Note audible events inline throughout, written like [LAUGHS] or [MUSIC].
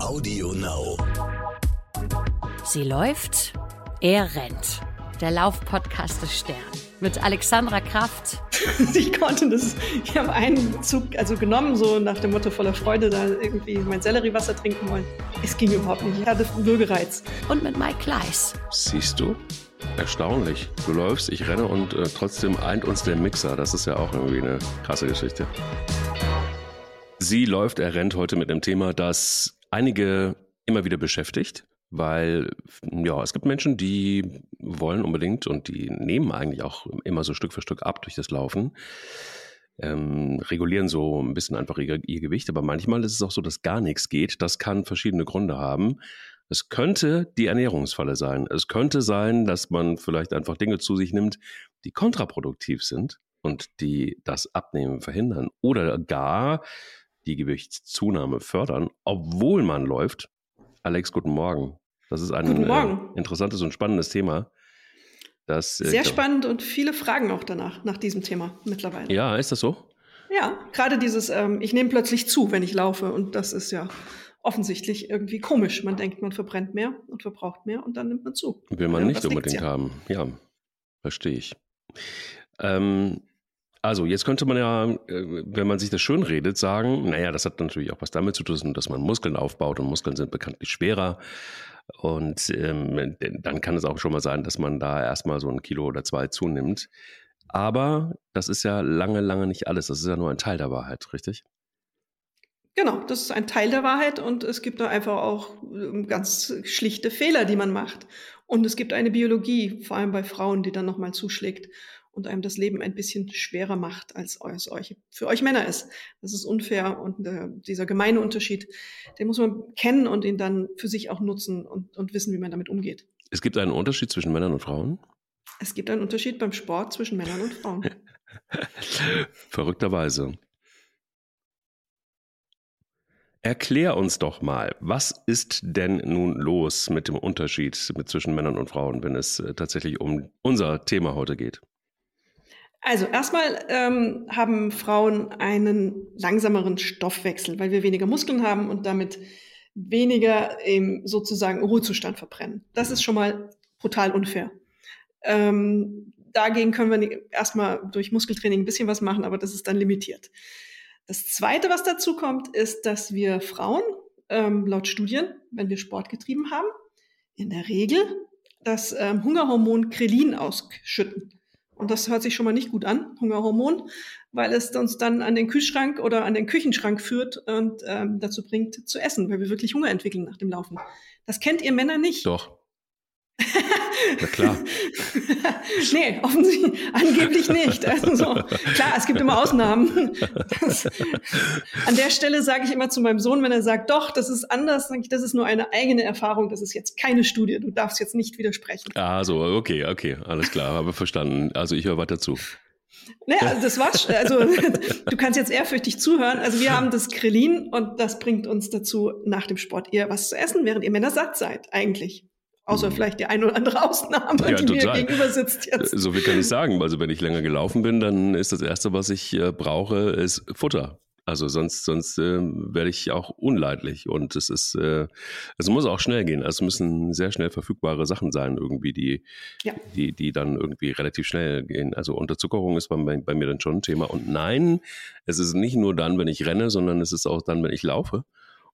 Audio Now. Sie läuft, er rennt. Der Laufpodcast des Stern mit Alexandra Kraft. [LAUGHS] ich konnte das, ich habe einen Zug also genommen, so nach dem Motto voller Freude, da irgendwie mein Selleriewasser trinken wollen. Es ging überhaupt nicht. Ich hatte Würgereiz. Und mit Mike Kleiss. Siehst du? Erstaunlich. Du läufst, ich renne und äh, trotzdem eint uns der Mixer. Das ist ja auch irgendwie eine krasse Geschichte. Sie läuft, er rennt heute mit einem Thema, das einige immer wieder beschäftigt, weil ja, es gibt Menschen, die wollen unbedingt und die nehmen eigentlich auch immer so Stück für Stück ab durch das Laufen. Ähm, regulieren so ein bisschen einfach ihr, ihr Gewicht, aber manchmal ist es auch so, dass gar nichts geht. Das kann verschiedene Gründe haben. Es könnte die Ernährungsfalle sein. Es könnte sein, dass man vielleicht einfach Dinge zu sich nimmt, die kontraproduktiv sind und die das Abnehmen verhindern. Oder gar die Gewichtszunahme fördern, obwohl man läuft. Alex, guten Morgen. Das ist ein äh, interessantes und spannendes Thema. Das, äh, Sehr spannend und viele Fragen auch danach, nach diesem Thema mittlerweile. Ja, ist das so? Ja, gerade dieses, ähm, ich nehme plötzlich zu, wenn ich laufe. Und das ist ja offensichtlich irgendwie komisch. Man denkt, man verbrennt mehr und verbraucht mehr und dann nimmt man zu. Will man nicht unbedingt ja. haben. Ja, verstehe ich. Ähm, also, jetzt könnte man ja, äh, wenn man sich das schön redet, sagen, naja, das hat natürlich auch was damit zu tun, dass man Muskeln aufbaut und Muskeln sind bekanntlich schwerer. Und ähm, dann kann es auch schon mal sein, dass man da erstmal so ein Kilo oder zwei zunimmt. Aber das ist ja lange, lange nicht alles. Das ist ja nur ein Teil der Wahrheit, richtig? Genau, das ist ein Teil der Wahrheit und es gibt da einfach auch ähm, ganz schlichte Fehler, die man macht. Und es gibt eine Biologie, vor allem bei Frauen, die dann nochmal zuschlägt und einem das Leben ein bisschen schwerer macht, als es euch, für euch Männer ist. Das ist unfair und äh, dieser gemeine Unterschied, den muss man kennen und ihn dann für sich auch nutzen und, und wissen, wie man damit umgeht. Es gibt einen Unterschied zwischen Männern und Frauen? Es gibt einen Unterschied beim Sport zwischen Männern und Frauen. [LAUGHS] Verrückterweise. Erklär uns doch mal, was ist denn nun los mit dem Unterschied zwischen Männern und Frauen, wenn es äh, tatsächlich um unser Thema heute geht? Also erstmal ähm, haben Frauen einen langsameren Stoffwechsel, weil wir weniger Muskeln haben und damit weniger im sozusagen Ruhezustand verbrennen. Das ist schon mal brutal unfair. Ähm, dagegen können wir erstmal durch Muskeltraining ein bisschen was machen, aber das ist dann limitiert. Das Zweite, was dazu kommt, ist, dass wir Frauen ähm, laut Studien, wenn wir Sport getrieben haben, in der Regel das ähm, Hungerhormon Krelin ausschütten. Und das hört sich schon mal nicht gut an, Hungerhormon, weil es uns dann an den Kühlschrank oder an den Küchenschrank führt und ähm, dazu bringt zu essen, weil wir wirklich Hunger entwickeln nach dem Laufen. Das kennt ihr Männer nicht. Doch. [LAUGHS] Na klar. [LAUGHS] nee, offensichtlich, angeblich nicht. Also so, klar, es gibt immer Ausnahmen. Das, an der Stelle sage ich immer zu meinem Sohn, wenn er sagt, doch, das ist anders, sage ich, das ist nur eine eigene Erfahrung, das ist jetzt keine Studie, du darfst jetzt nicht widersprechen. Ah, so, okay, okay, alles klar, habe verstanden. Also ich höre weiter zu. Naja, also das war's. Also du kannst jetzt ehrfürchtig zuhören. Also wir haben das Krillin und das bringt uns dazu, nach dem Sport eher was zu essen, während ihr Männer satt seid, eigentlich. Außer mhm. vielleicht die eine oder andere Ausnahme, ja, die total. mir gegenüber sitzt jetzt. So viel kann ich sagen. Also wenn ich länger gelaufen bin, dann ist das Erste, was ich äh, brauche, ist Futter. Also sonst, sonst äh, werde ich auch unleidlich. Und es ist, äh, es muss auch schnell gehen. Also es müssen sehr schnell verfügbare Sachen sein, irgendwie, die, ja. die, die dann irgendwie relativ schnell gehen. Also Unterzuckerung ist bei, bei mir dann schon ein Thema. Und nein, es ist nicht nur dann, wenn ich renne, sondern es ist auch dann, wenn ich laufe.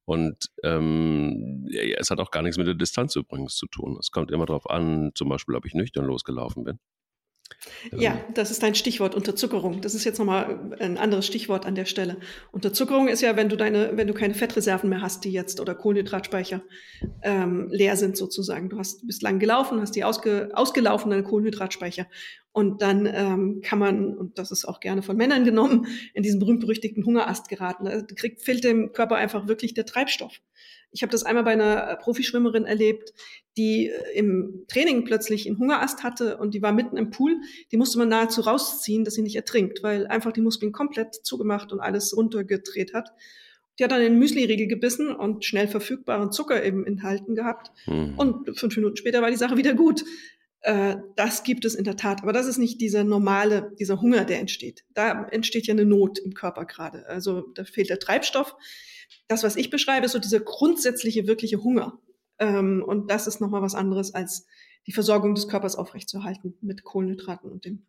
Und ähm, ja, es hat auch gar nichts mit der Distanz übrigens zu tun. Es kommt immer darauf an, zum Beispiel, ob ich nüchtern losgelaufen bin. Ja, ähm. das ist dein Stichwort, Unterzuckerung. Das ist jetzt nochmal ein anderes Stichwort an der Stelle. Unterzuckerung ist ja, wenn du deine, wenn du keine Fettreserven mehr hast, die jetzt oder Kohlenhydratspeicher ähm, leer sind sozusagen. Du hast bist lang gelaufen, hast die ausge, ausgelaufenen Kohlenhydratspeicher und dann ähm, kann man, und das ist auch gerne von Männern genommen, in diesen berühmt-berüchtigten Hungerast geraten. Da kriegt, fehlt dem Körper einfach wirklich der Treibstoff. Ich habe das einmal bei einer äh, Profischwimmerin erlebt, die äh, im Training plötzlich einen Hungerast hatte und die war mitten im Pool. Die musste man nahezu rausziehen, dass sie nicht ertrinkt, weil einfach die Muskeln komplett zugemacht und alles runtergedreht hat. Die hat dann den Müsli-Riegel gebissen und schnell verfügbaren Zucker eben enthalten gehabt. Mhm. Und fünf Minuten später war die Sache wieder gut. Äh, das gibt es in der Tat, aber das ist nicht dieser normale, dieser Hunger, der entsteht. Da entsteht ja eine Not im Körper gerade. Also da fehlt der Treibstoff. Das, was ich beschreibe, ist so dieser grundsätzliche, wirkliche Hunger. Ähm, und das ist nochmal was anderes, als die Versorgung des Körpers aufrechtzuerhalten mit Kohlenhydraten und den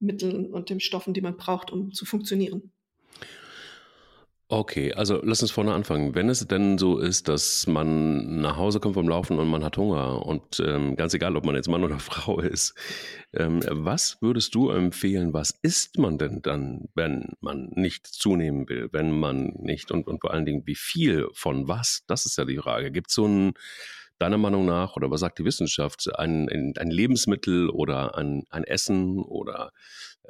Mitteln und den Stoffen, die man braucht, um zu funktionieren. Okay, also lass uns vorne anfangen. Wenn es denn so ist, dass man nach Hause kommt vom Laufen und man hat Hunger und ähm, ganz egal, ob man jetzt Mann oder [LAUGHS] Frau ist, ähm, was würdest du empfehlen, was isst man denn dann, wenn man nicht zunehmen will, wenn man nicht und, und vor allen Dingen wie viel von was? Das ist ja die Frage. Gibt es so ein, deiner Meinung nach oder was sagt die Wissenschaft, ein, ein Lebensmittel oder ein, ein Essen oder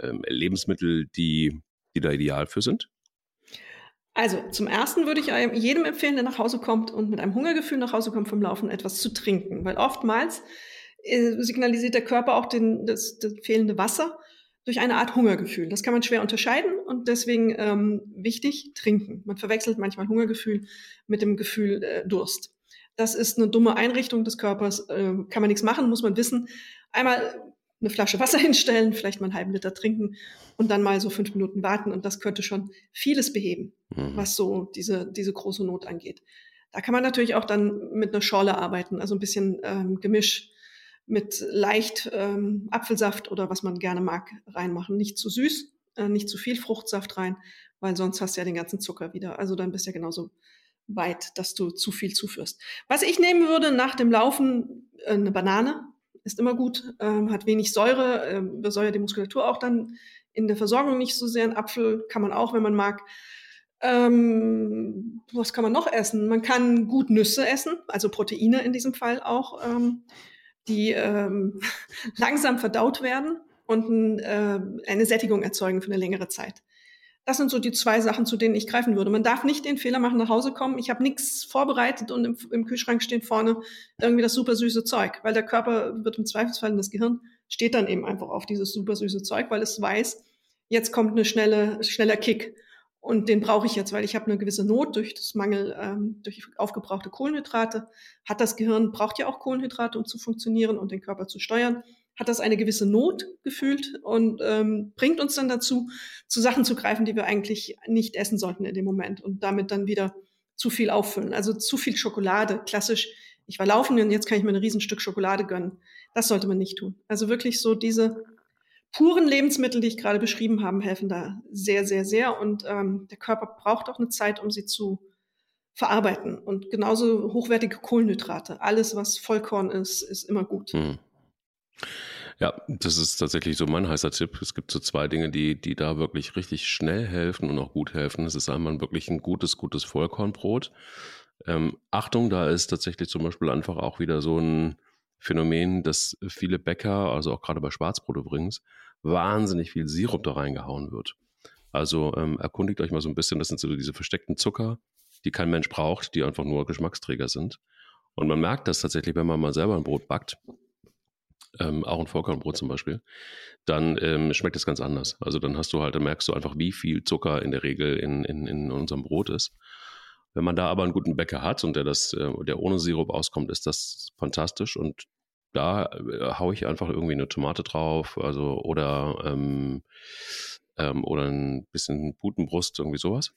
ähm, Lebensmittel, die, die da ideal für sind? Also zum ersten würde ich jedem empfehlen, der nach Hause kommt und mit einem Hungergefühl nach Hause kommt vom Laufen, etwas zu trinken. Weil oftmals äh, signalisiert der Körper auch den, das, das, fehlende Wasser durch eine Art Hungergefühl. Das kann man schwer unterscheiden und deswegen ähm, wichtig, trinken. Man verwechselt manchmal Hungergefühl mit dem Gefühl äh, Durst. Das ist eine dumme Einrichtung des Körpers, äh, kann man nichts machen, muss man wissen. Einmal eine Flasche Wasser [LAUGHS] hinstellen, vielleicht mal einen halben Liter trinken und dann mal so fünf Minuten warten. Und das könnte schon vieles beheben, mhm. was so diese, diese große Not angeht. Da kann man natürlich auch dann mit einer Schorle arbeiten, also ein bisschen ähm, Gemisch mit leicht ähm, Apfelsaft oder was man gerne mag reinmachen. Nicht zu süß, äh, nicht zu viel Fruchtsaft rein, weil sonst hast du ja den ganzen Zucker wieder. Also dann bist du ja genauso weit, dass du zu viel zuführst. Was ich nehmen würde nach dem Laufen, äh, eine Banane, ist immer gut, ähm, hat wenig Säure, ähm, besäuert die Muskulatur auch dann in der Versorgung nicht so sehr. Ein Apfel kann man auch, wenn man mag. Ähm, was kann man noch essen? Man kann gut Nüsse essen, also Proteine in diesem Fall auch, ähm, die ähm, [LAUGHS] langsam verdaut werden und ein, äh, eine Sättigung erzeugen für eine längere Zeit. Das sind so die zwei Sachen, zu denen ich greifen würde. Man darf nicht den Fehler machen, nach Hause kommen. Ich habe nichts vorbereitet und im, im, Kühlschrank steht vorne irgendwie das super süße Zeug, weil der Körper wird im Zweifelsfall in das Gehirn steht dann eben einfach auf dieses super süße Zeug, weil es weiß, jetzt kommt eine schnelle schneller Kick und den brauche ich jetzt, weil ich habe eine gewisse Not durch das Mangel ähm, durch aufgebrauchte Kohlenhydrate. Hat das Gehirn braucht ja auch Kohlenhydrate, um zu funktionieren und den Körper zu steuern hat das eine gewisse Not gefühlt und ähm, bringt uns dann dazu, zu Sachen zu greifen, die wir eigentlich nicht essen sollten in dem Moment und damit dann wieder zu viel auffüllen. Also zu viel Schokolade, klassisch. Ich war laufen und jetzt kann ich mir ein Riesenstück Schokolade gönnen. Das sollte man nicht tun. Also wirklich so diese puren Lebensmittel, die ich gerade beschrieben habe, helfen da sehr, sehr, sehr. Und ähm, der Körper braucht auch eine Zeit, um sie zu verarbeiten. Und genauso hochwertige Kohlenhydrate. Alles, was Vollkorn ist, ist immer gut. Hm. Ja, das ist tatsächlich so mein heißer Tipp. Es gibt so zwei Dinge, die, die da wirklich richtig schnell helfen und auch gut helfen. Es ist einmal wirklich ein gutes, gutes Vollkornbrot. Ähm, Achtung, da ist tatsächlich zum Beispiel einfach auch wieder so ein Phänomen, dass viele Bäcker, also auch gerade bei Schwarzbrot übrigens, wahnsinnig viel Sirup da reingehauen wird. Also ähm, erkundigt euch mal so ein bisschen, das sind so diese versteckten Zucker, die kein Mensch braucht, die einfach nur Geschmacksträger sind. Und man merkt das tatsächlich, wenn man mal selber ein Brot backt ähm, auch ein Vollkornbrot zum Beispiel, dann ähm, schmeckt es ganz anders. Also dann hast du halt, dann merkst du einfach, wie viel Zucker in der Regel in, in, in unserem Brot ist. Wenn man da aber einen guten Bäcker hat und der das, äh, der ohne Sirup auskommt, ist das fantastisch und da äh, haue ich einfach irgendwie eine Tomate drauf, also oder ähm, ähm, oder ein bisschen Putenbrust, irgendwie sowas,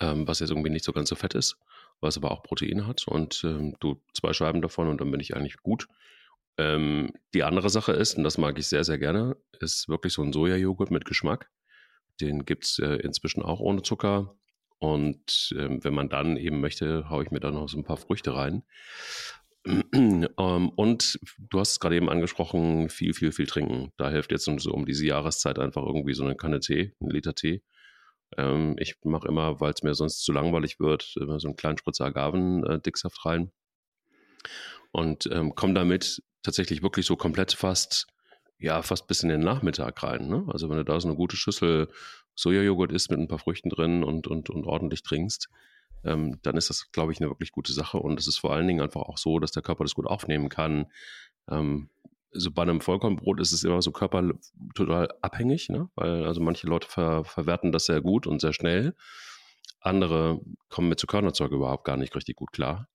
ähm, was jetzt irgendwie nicht so ganz so fett ist, was aber auch Protein hat und ähm, du zwei Scheiben davon und dann bin ich eigentlich gut. Ähm, die andere Sache ist, und das mag ich sehr, sehr gerne, ist wirklich so ein Sojajoghurt mit Geschmack. Den gibt es äh, inzwischen auch ohne Zucker. Und ähm, wenn man dann eben möchte, haue ich mir da noch so ein paar Früchte rein. [CLEARS THROAT] ähm, und du hast es gerade eben angesprochen, viel, viel, viel trinken. Da hilft jetzt so um diese Jahreszeit einfach irgendwie so eine Kanne Tee, ein Liter Tee. Ähm, ich mache immer, weil es mir sonst zu langweilig wird, immer so einen kleinen Spritzer Agaven-Dicksaft rein und ähm, komme damit tatsächlich wirklich so komplett fast, ja, fast bis in den Nachmittag rein. Ne? Also wenn du da so eine gute Schüssel Sojajoghurt isst mit ein paar Früchten drin und, und, und ordentlich trinkst, ähm, dann ist das, glaube ich, eine wirklich gute Sache. Und es ist vor allen Dingen einfach auch so, dass der Körper das gut aufnehmen kann. Ähm, so bei einem Vollkornbrot ist es immer so körper total abhängig, ne? weil also manche Leute ver verwerten das sehr gut und sehr schnell. Andere kommen mit Zuckernerzeug überhaupt gar nicht richtig gut klar.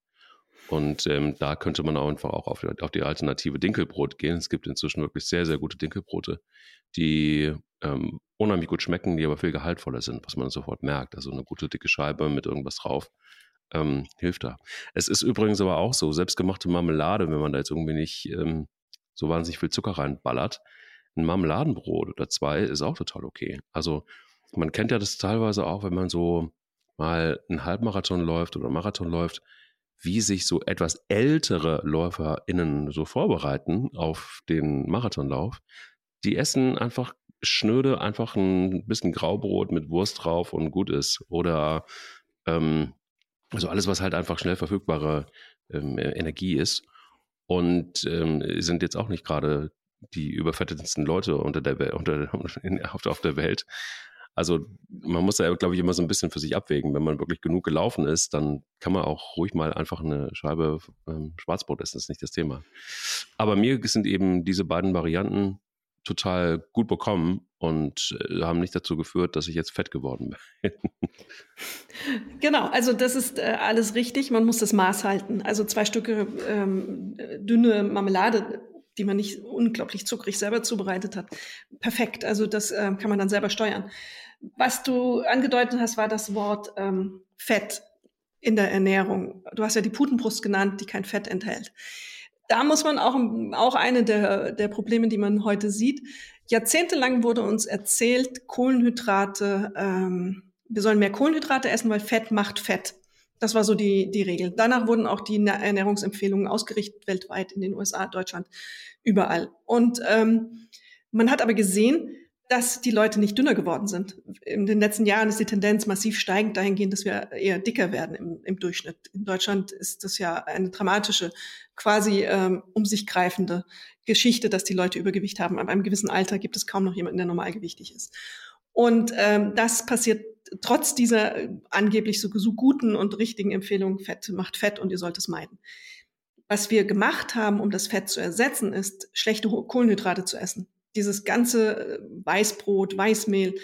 Und ähm, da könnte man auch einfach auch auf, auf, die alternative Dinkelbrot gehen. Es gibt inzwischen wirklich sehr, sehr gute Dinkelbrote, die ähm, unheimlich gut schmecken, die aber viel gehaltvoller sind, was man sofort merkt. Also eine gute dicke Scheibe mit irgendwas drauf ähm, hilft da. Es ist übrigens aber auch so, selbstgemachte Marmelade, wenn man da jetzt irgendwie nicht ähm, so wahnsinnig viel Zucker reinballert, ein Marmeladenbrot oder zwei ist auch total okay. Also man kennt ja das teilweise auch, wenn man so mal einen Halbmarathon läuft oder Marathon läuft, wie sich so etwas ältere LäuferInnen so vorbereiten auf den Marathonlauf. Die essen einfach schnöde, einfach ein bisschen Graubrot mit Wurst drauf und gut ist. Oder ähm, also alles, was halt einfach schnell verfügbare ähm, Energie ist. Und ähm, sind jetzt auch nicht gerade die überfettetsten Leute unter der, unter, [LAUGHS] auf der Welt. Also man muss da, glaube ich, immer so ein bisschen für sich abwägen. Wenn man wirklich genug gelaufen ist, dann kann man auch ruhig mal einfach eine Scheibe ähm, Schwarzbrot essen. Das ist nicht das Thema. Aber mir sind eben diese beiden Varianten total gut bekommen und äh, haben nicht dazu geführt, dass ich jetzt fett geworden bin. [LAUGHS] genau, also das ist äh, alles richtig. Man muss das Maß halten. Also zwei Stücke ähm, dünne Marmelade die man nicht unglaublich zuckrig selber zubereitet hat. Perfekt, also das äh, kann man dann selber steuern. Was du angedeutet hast, war das Wort ähm, Fett in der Ernährung. Du hast ja die Putenbrust genannt, die kein Fett enthält. Da muss man auch, auch eine der, der Probleme, die man heute sieht. Jahrzehntelang wurde uns erzählt, Kohlenhydrate, ähm, wir sollen mehr Kohlenhydrate essen, weil Fett macht Fett. Das war so die, die Regel. Danach wurden auch die Ernährungsempfehlungen ausgerichtet, weltweit, in den USA, Deutschland, überall. Und ähm, man hat aber gesehen, dass die Leute nicht dünner geworden sind. In den letzten Jahren ist die Tendenz massiv steigend dahingehend, dass wir eher dicker werden im, im Durchschnitt. In Deutschland ist das ja eine dramatische, quasi ähm, um sich greifende Geschichte, dass die Leute Übergewicht haben. Ab einem gewissen Alter gibt es kaum noch jemanden, der normalgewichtig ist. Und ähm, das passiert trotz dieser äh, angeblich so, so guten und richtigen Empfehlungen, Fett macht Fett und ihr sollt es meiden. Was wir gemacht haben, um das Fett zu ersetzen, ist, schlechte Kohlenhydrate zu essen. Dieses ganze äh, Weißbrot, Weißmehl,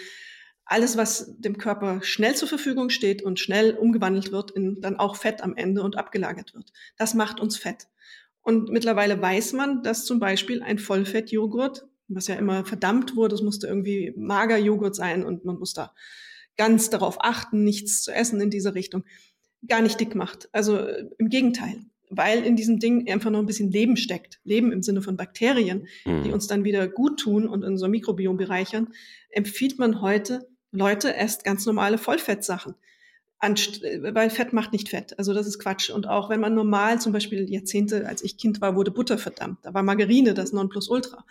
alles, was dem Körper schnell zur Verfügung steht und schnell umgewandelt wird in dann auch Fett am Ende und abgelagert wird. Das macht uns Fett. Und mittlerweile weiß man, dass zum Beispiel ein Vollfettjoghurt, was ja immer verdammt wurde, es musste irgendwie mager Joghurt sein und man muss da ganz darauf achten, nichts zu essen in dieser Richtung, gar nicht dick macht. Also äh, im Gegenteil weil in diesem Ding einfach noch ein bisschen Leben steckt. Leben im Sinne von Bakterien, mhm. die uns dann wieder gut tun und unser Mikrobiom bereichern, empfiehlt man heute, Leute, esst ganz normale Vollfettsachen. Anst weil Fett macht nicht Fett. Also das ist Quatsch. Und auch wenn man normal, zum Beispiel Jahrzehnte, als ich Kind war, wurde Butter verdammt. Da war Margarine das Nonplusultra.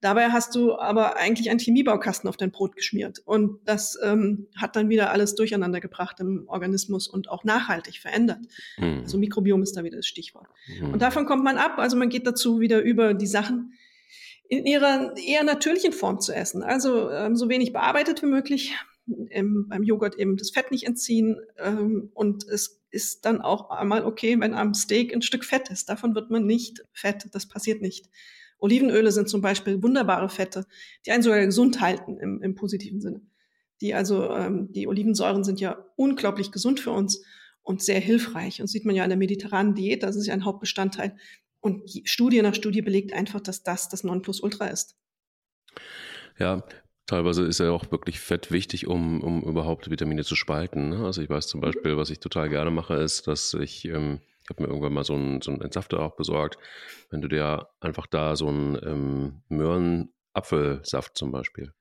Dabei hast du aber eigentlich einen Chemiebaukasten auf dein Brot geschmiert. Und das ähm, hat dann wieder alles durcheinander gebracht im Organismus und auch nachhaltig verändert. Mhm. Also Mikrobiom ist da wieder das Stichwort. Mhm. Und davon kommt man ab. Also man geht dazu wieder über die Sachen in ihrer eher natürlichen Form zu essen. Also ähm, so wenig bearbeitet wie möglich. Im, beim Joghurt eben das Fett nicht entziehen. Ähm, und es ist dann auch einmal okay, wenn am Steak ein Stück Fett ist. Davon wird man nicht fett. Das passiert nicht. Olivenöle sind zum Beispiel wunderbare Fette, die einen sogar gesund halten im, im positiven Sinne. Die also, ähm, die Olivensäuren sind ja unglaublich gesund für uns und sehr hilfreich. Und sieht man ja in der mediterranen Diät, das ist ja ein Hauptbestandteil. Und Studie nach Studie belegt einfach, dass das das Nonplusultra ist. Ja, Teilweise ist ja auch wirklich Fett wichtig, um, um überhaupt Vitamine zu spalten. Ne? Also ich weiß zum mhm. Beispiel, was ich total gerne mache, ist, dass ich ähm, ich habe mir irgendwann mal so einen, so einen Entsafter auch besorgt. Wenn du dir einfach da so einen ähm, Möhren-Apfelsaft zum Beispiel,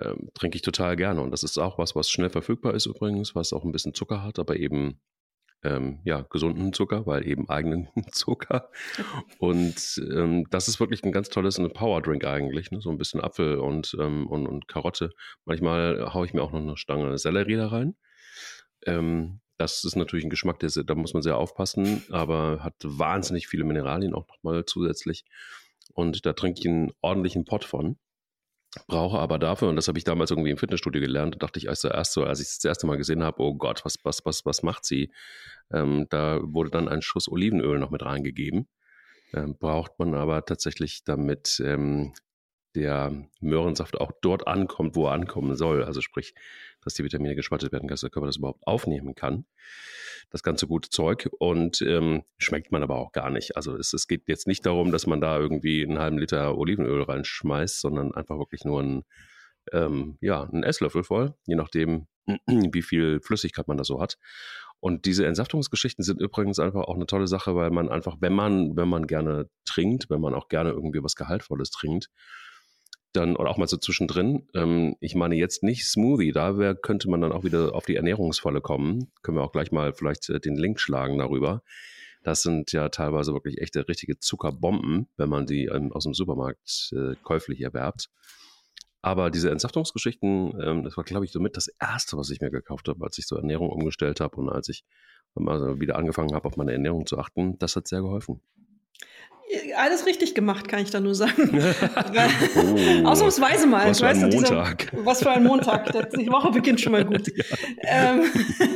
ähm, trinke ich total gerne. Und das ist auch was, was schnell verfügbar ist übrigens, was auch ein bisschen Zucker hat, aber eben ähm, ja, gesunden Zucker, weil eben eigenen [LAUGHS] Zucker. Und ähm, das ist wirklich ein ganz tolles Powerdrink eigentlich, ne? so ein bisschen Apfel und, ähm, und, und Karotte. Manchmal haue ich mir auch noch eine Stange Sellerie da rein. Das ist natürlich ein Geschmack, der, da muss man sehr aufpassen, aber hat wahnsinnig viele Mineralien auch nochmal zusätzlich. Und da trinke ich einen ordentlichen Pott von. Brauche aber dafür, und das habe ich damals irgendwie im Fitnessstudio gelernt, dachte ich als zuerst so, als ich das erste Mal gesehen habe, oh Gott, was, was, was, was macht sie? Ähm, da wurde dann ein Schuss Olivenöl noch mit reingegeben. Ähm, braucht man aber tatsächlich, damit ähm, der Möhrensaft auch dort ankommt, wo er ankommen soll. Also sprich, dass die Vitamine gespaltet werden, dass der Körper das überhaupt aufnehmen kann. das ganze gute Zeug und ähm, schmeckt man aber auch gar nicht. Also es, es geht jetzt nicht darum, dass man da irgendwie einen halben Liter Olivenöl reinschmeißt, sondern einfach wirklich nur ein, ähm, ja, einen Esslöffel voll, je nachdem, [CLEARS THROAT] wie viel Flüssigkeit man da so hat. Und diese Entsaftungsgeschichten sind übrigens einfach auch eine tolle Sache, weil man einfach, wenn man, wenn man gerne trinkt, wenn man auch gerne irgendwie was Gehaltvolles trinkt, dann, oder auch mal so zwischendrin, ähm, ich meine jetzt nicht Smoothie, da wär, könnte man dann auch wieder auf die Ernährungsfalle kommen. Können wir auch gleich mal vielleicht äh, den Link schlagen darüber. Das sind ja teilweise wirklich echte, richtige Zuckerbomben, wenn man die ähm, aus dem Supermarkt äh, käuflich erwerbt. Aber diese Entsaftungsgeschichten, ähm, das war, glaube ich, somit das Erste, was ich mir gekauft habe, als ich so Ernährung umgestellt habe und als ich mal wieder angefangen habe, auf meine Ernährung zu achten. Das hat sehr geholfen. Alles richtig gemacht, kann ich da nur sagen. [LAUGHS] oh, Ausnahmsweise mal. Was für ein Montag. Dieser, was für ein Montag. Die Woche beginnt schon mal gut. [LAUGHS] ja. ähm,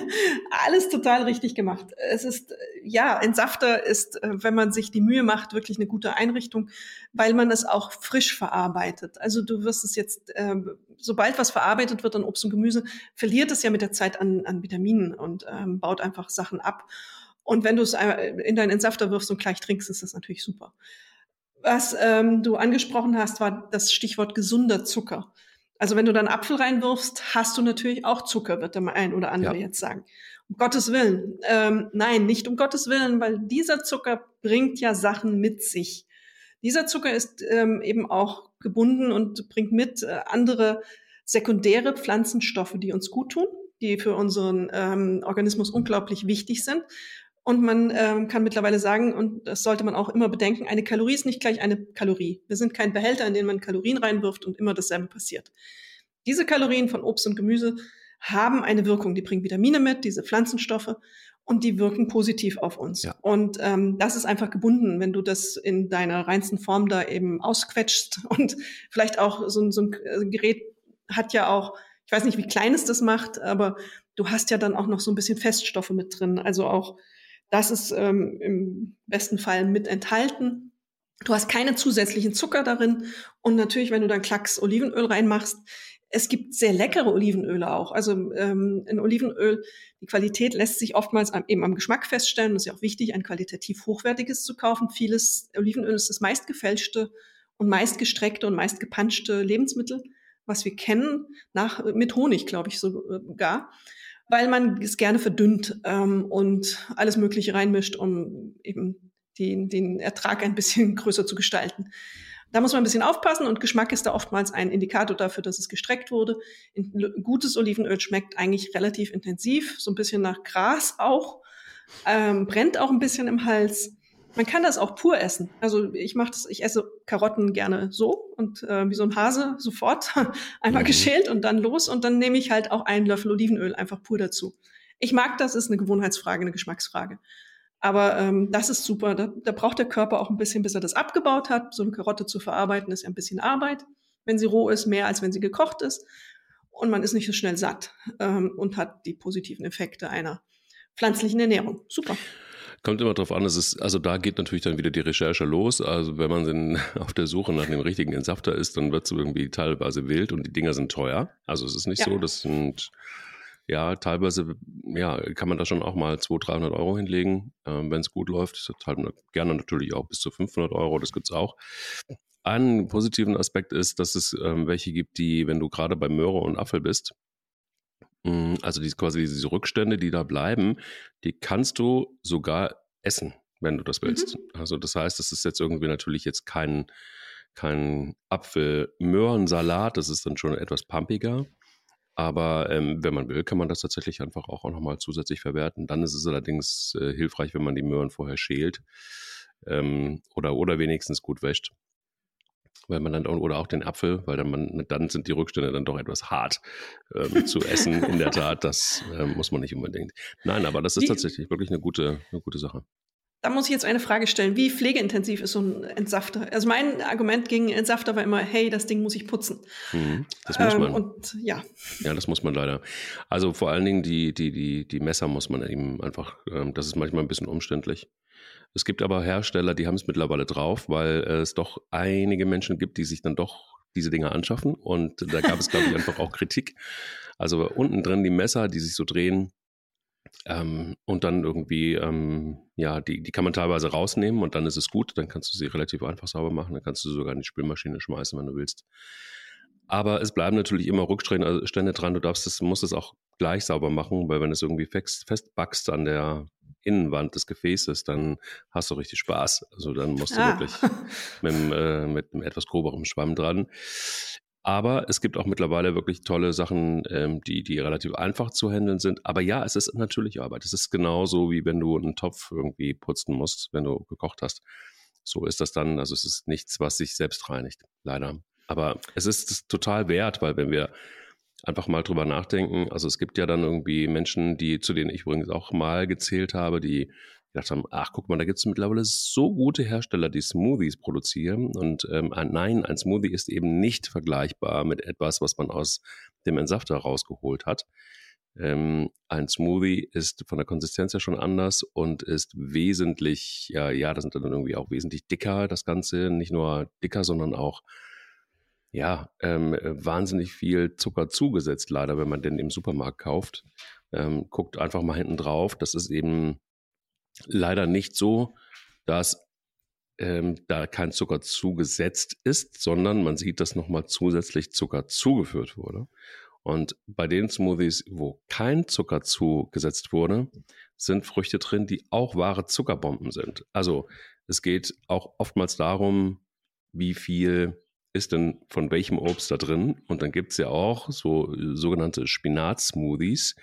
[LAUGHS] alles total richtig gemacht. Es ist, ja, Entsafter ist, äh, wenn man sich die Mühe macht, wirklich eine gute Einrichtung, weil man es auch frisch verarbeitet. Also du wirst es jetzt, äh, sobald was verarbeitet wird an Obst und Gemüse, verliert es ja mit der Zeit an, an Vitaminen und ähm, baut einfach Sachen ab. Und wenn du es in deinen Entsafter wirfst und gleich trinkst, ist das natürlich super. Was ähm, du angesprochen hast, war das Stichwort gesunder Zucker. Also wenn du dann Apfel reinwirfst, hast du natürlich auch Zucker, wird der ein oder andere ja. jetzt sagen. Um Gottes Willen. Ähm, nein, nicht um Gottes Willen, weil dieser Zucker bringt ja Sachen mit sich. Dieser Zucker ist ähm, eben auch gebunden und bringt mit äh, andere sekundäre Pflanzenstoffe, die uns gut tun, die für unseren ähm, Organismus unglaublich wichtig sind. Und man ähm, kann mittlerweile sagen, und das sollte man auch immer bedenken, eine Kalorie ist nicht gleich eine Kalorie. Wir sind kein Behälter, in den man Kalorien reinwirft und immer dasselbe passiert. Diese Kalorien von Obst und Gemüse haben eine Wirkung. Die bringen Vitamine mit, diese Pflanzenstoffe, und die wirken positiv auf uns. Ja. Und ähm, das ist einfach gebunden, wenn du das in deiner reinsten Form da eben ausquetschst [LAUGHS] und vielleicht auch so, so ein Gerät hat ja auch, ich weiß nicht, wie klein es das macht, aber du hast ja dann auch noch so ein bisschen Feststoffe mit drin, also auch das ist ähm, im besten Fall mit enthalten. Du hast keine zusätzlichen Zucker darin. Und natürlich, wenn du dann Klacks Olivenöl reinmachst, es gibt sehr leckere Olivenöle auch. Also ähm, ein Olivenöl, die Qualität lässt sich oftmals am, eben am Geschmack feststellen. Das ist ja auch wichtig, ein qualitativ hochwertiges zu kaufen. Vieles Olivenöl ist das meistgefälschte und meistgestreckte und meistgepanschte Lebensmittel, was wir kennen, nach, mit Honig, glaube ich sogar weil man es gerne verdünnt ähm, und alles Mögliche reinmischt, um eben den, den Ertrag ein bisschen [LAUGHS] größer zu gestalten. Da muss man ein bisschen aufpassen und Geschmack ist da oftmals ein Indikator dafür, dass es gestreckt wurde. Gutes Olivenöl schmeckt eigentlich relativ intensiv, so ein bisschen nach Gras auch, ähm, brennt auch ein bisschen im Hals. Man kann das auch pur essen. Also ich mache das, ich esse Karotten gerne so und äh, wie so ein Hase sofort [LAUGHS] einmal mhm. geschält und dann los und dann nehme ich halt auch einen Löffel Olivenöl einfach pur dazu. Ich mag das, ist eine Gewohnheitsfrage, eine Geschmacksfrage. Aber ähm, das ist super. Da, da braucht der Körper auch ein bisschen, bis er das abgebaut hat. So eine Karotte zu verarbeiten ist ja ein bisschen Arbeit. Wenn sie roh ist, mehr als wenn sie gekocht ist. Und man ist nicht so schnell satt ähm, und hat die positiven Effekte einer pflanzlichen Ernährung. Super. Kommt immer drauf an, es ist, also da geht natürlich dann wieder die Recherche los. Also wenn man denn [LAUGHS] auf der Suche nach dem richtigen Entsafter ist, dann wird es irgendwie teilweise wild und die Dinger sind teuer. Also es ist nicht ja. so, das sind ja, teilweise ja, kann man da schon auch mal 200, 300 Euro hinlegen, ähm, wenn es gut läuft. Halt gerne natürlich auch bis zu 500 Euro, das gibt es auch. Einen positiven Aspekt ist, dass es ähm, welche gibt, die, wenn du gerade bei Möhre und Apfel bist, also die, quasi diese Rückstände, die da bleiben, die kannst du sogar essen, wenn du das willst. Mhm. Also das heißt, das ist jetzt irgendwie natürlich jetzt kein, kein Apfel-Möhrensalat, das ist dann schon etwas pumpiger. Aber ähm, wenn man will, kann man das tatsächlich einfach auch nochmal zusätzlich verwerten. Dann ist es allerdings äh, hilfreich, wenn man die Möhren vorher schält ähm, oder, oder wenigstens gut wäscht weil man dann oder auch den Apfel, weil dann, man, dann sind die Rückstände dann doch etwas hart ähm, zu essen. In der [LAUGHS] Tat, das äh, muss man nicht unbedingt. Nein, aber das ist die, tatsächlich wirklich eine gute, eine gute Sache. Da muss ich jetzt eine Frage stellen. Wie pflegeintensiv ist so ein Entsafter? Also mein Argument gegen Entsafter war immer, hey, das Ding muss ich putzen. Mhm, das muss ähm, man. und ja. Ja, das muss man leider. Also vor allen Dingen die, die, die, die Messer muss man eben einfach, ähm, das ist manchmal ein bisschen umständlich. Es gibt aber Hersteller, die haben es mittlerweile drauf, weil es doch einige Menschen gibt, die sich dann doch diese Dinge anschaffen. Und da gab es, glaube ich, einfach auch Kritik. Also unten drin die Messer, die sich so drehen, Ähm, und dann irgendwie, ähm, ja, die, die kann man teilweise rausnehmen und dann ist es gut. Dann kannst du sie relativ einfach sauber machen. Dann kannst du sogar in die Spülmaschine schmeißen, wenn du willst. Aber es bleiben natürlich immer Rückstände dran. Du darfst es, musst es auch gleich sauber machen, weil wenn es irgendwie fest, festbackst an der Innenwand des Gefäßes, dann hast du richtig Spaß. Also dann musst du ah. wirklich mit, äh, mit einem etwas groberem Schwamm dran. Aber es gibt auch mittlerweile wirklich tolle Sachen, ähm, die, die relativ einfach zu handeln sind. Aber ja, es ist natürlich Arbeit. Es ist genauso, wie wenn du einen Topf irgendwie putzen musst, wenn du gekocht hast. So ist das dann. Also es ist nichts, was sich selbst reinigt, leider. Aber es ist total wert, weil wenn wir einfach mal drüber nachdenken, also es gibt ja dann irgendwie Menschen, die, zu denen ich übrigens auch mal gezählt habe, die gedacht haben, ach guck mal, da gibt es mittlerweile so gute Hersteller, die Smoothies produzieren. Und ähm, nein, ein Smoothie ist eben nicht vergleichbar mit etwas, was man aus dem Entsafter rausgeholt hat. Ähm, ein Smoothie ist von der Konsistenz ja schon anders und ist wesentlich, ja, ja, das sind dann irgendwie auch wesentlich dicker, das Ganze. Nicht nur dicker, sondern auch ja, ähm, wahnsinnig viel Zucker zugesetzt, leider, wenn man den im Supermarkt kauft. Ähm, guckt einfach mal hinten drauf. Das ist eben leider nicht so, dass ähm, da kein Zucker zugesetzt ist, sondern man sieht, dass nochmal zusätzlich Zucker zugeführt wurde. Und bei den Smoothies, wo kein Zucker zugesetzt wurde, sind Früchte drin, die auch wahre Zuckerbomben sind. Also es geht auch oftmals darum, wie viel ist denn von welchem Obst da drin? Und dann gibt es ja auch so sogenannte Spinat-Smoothies.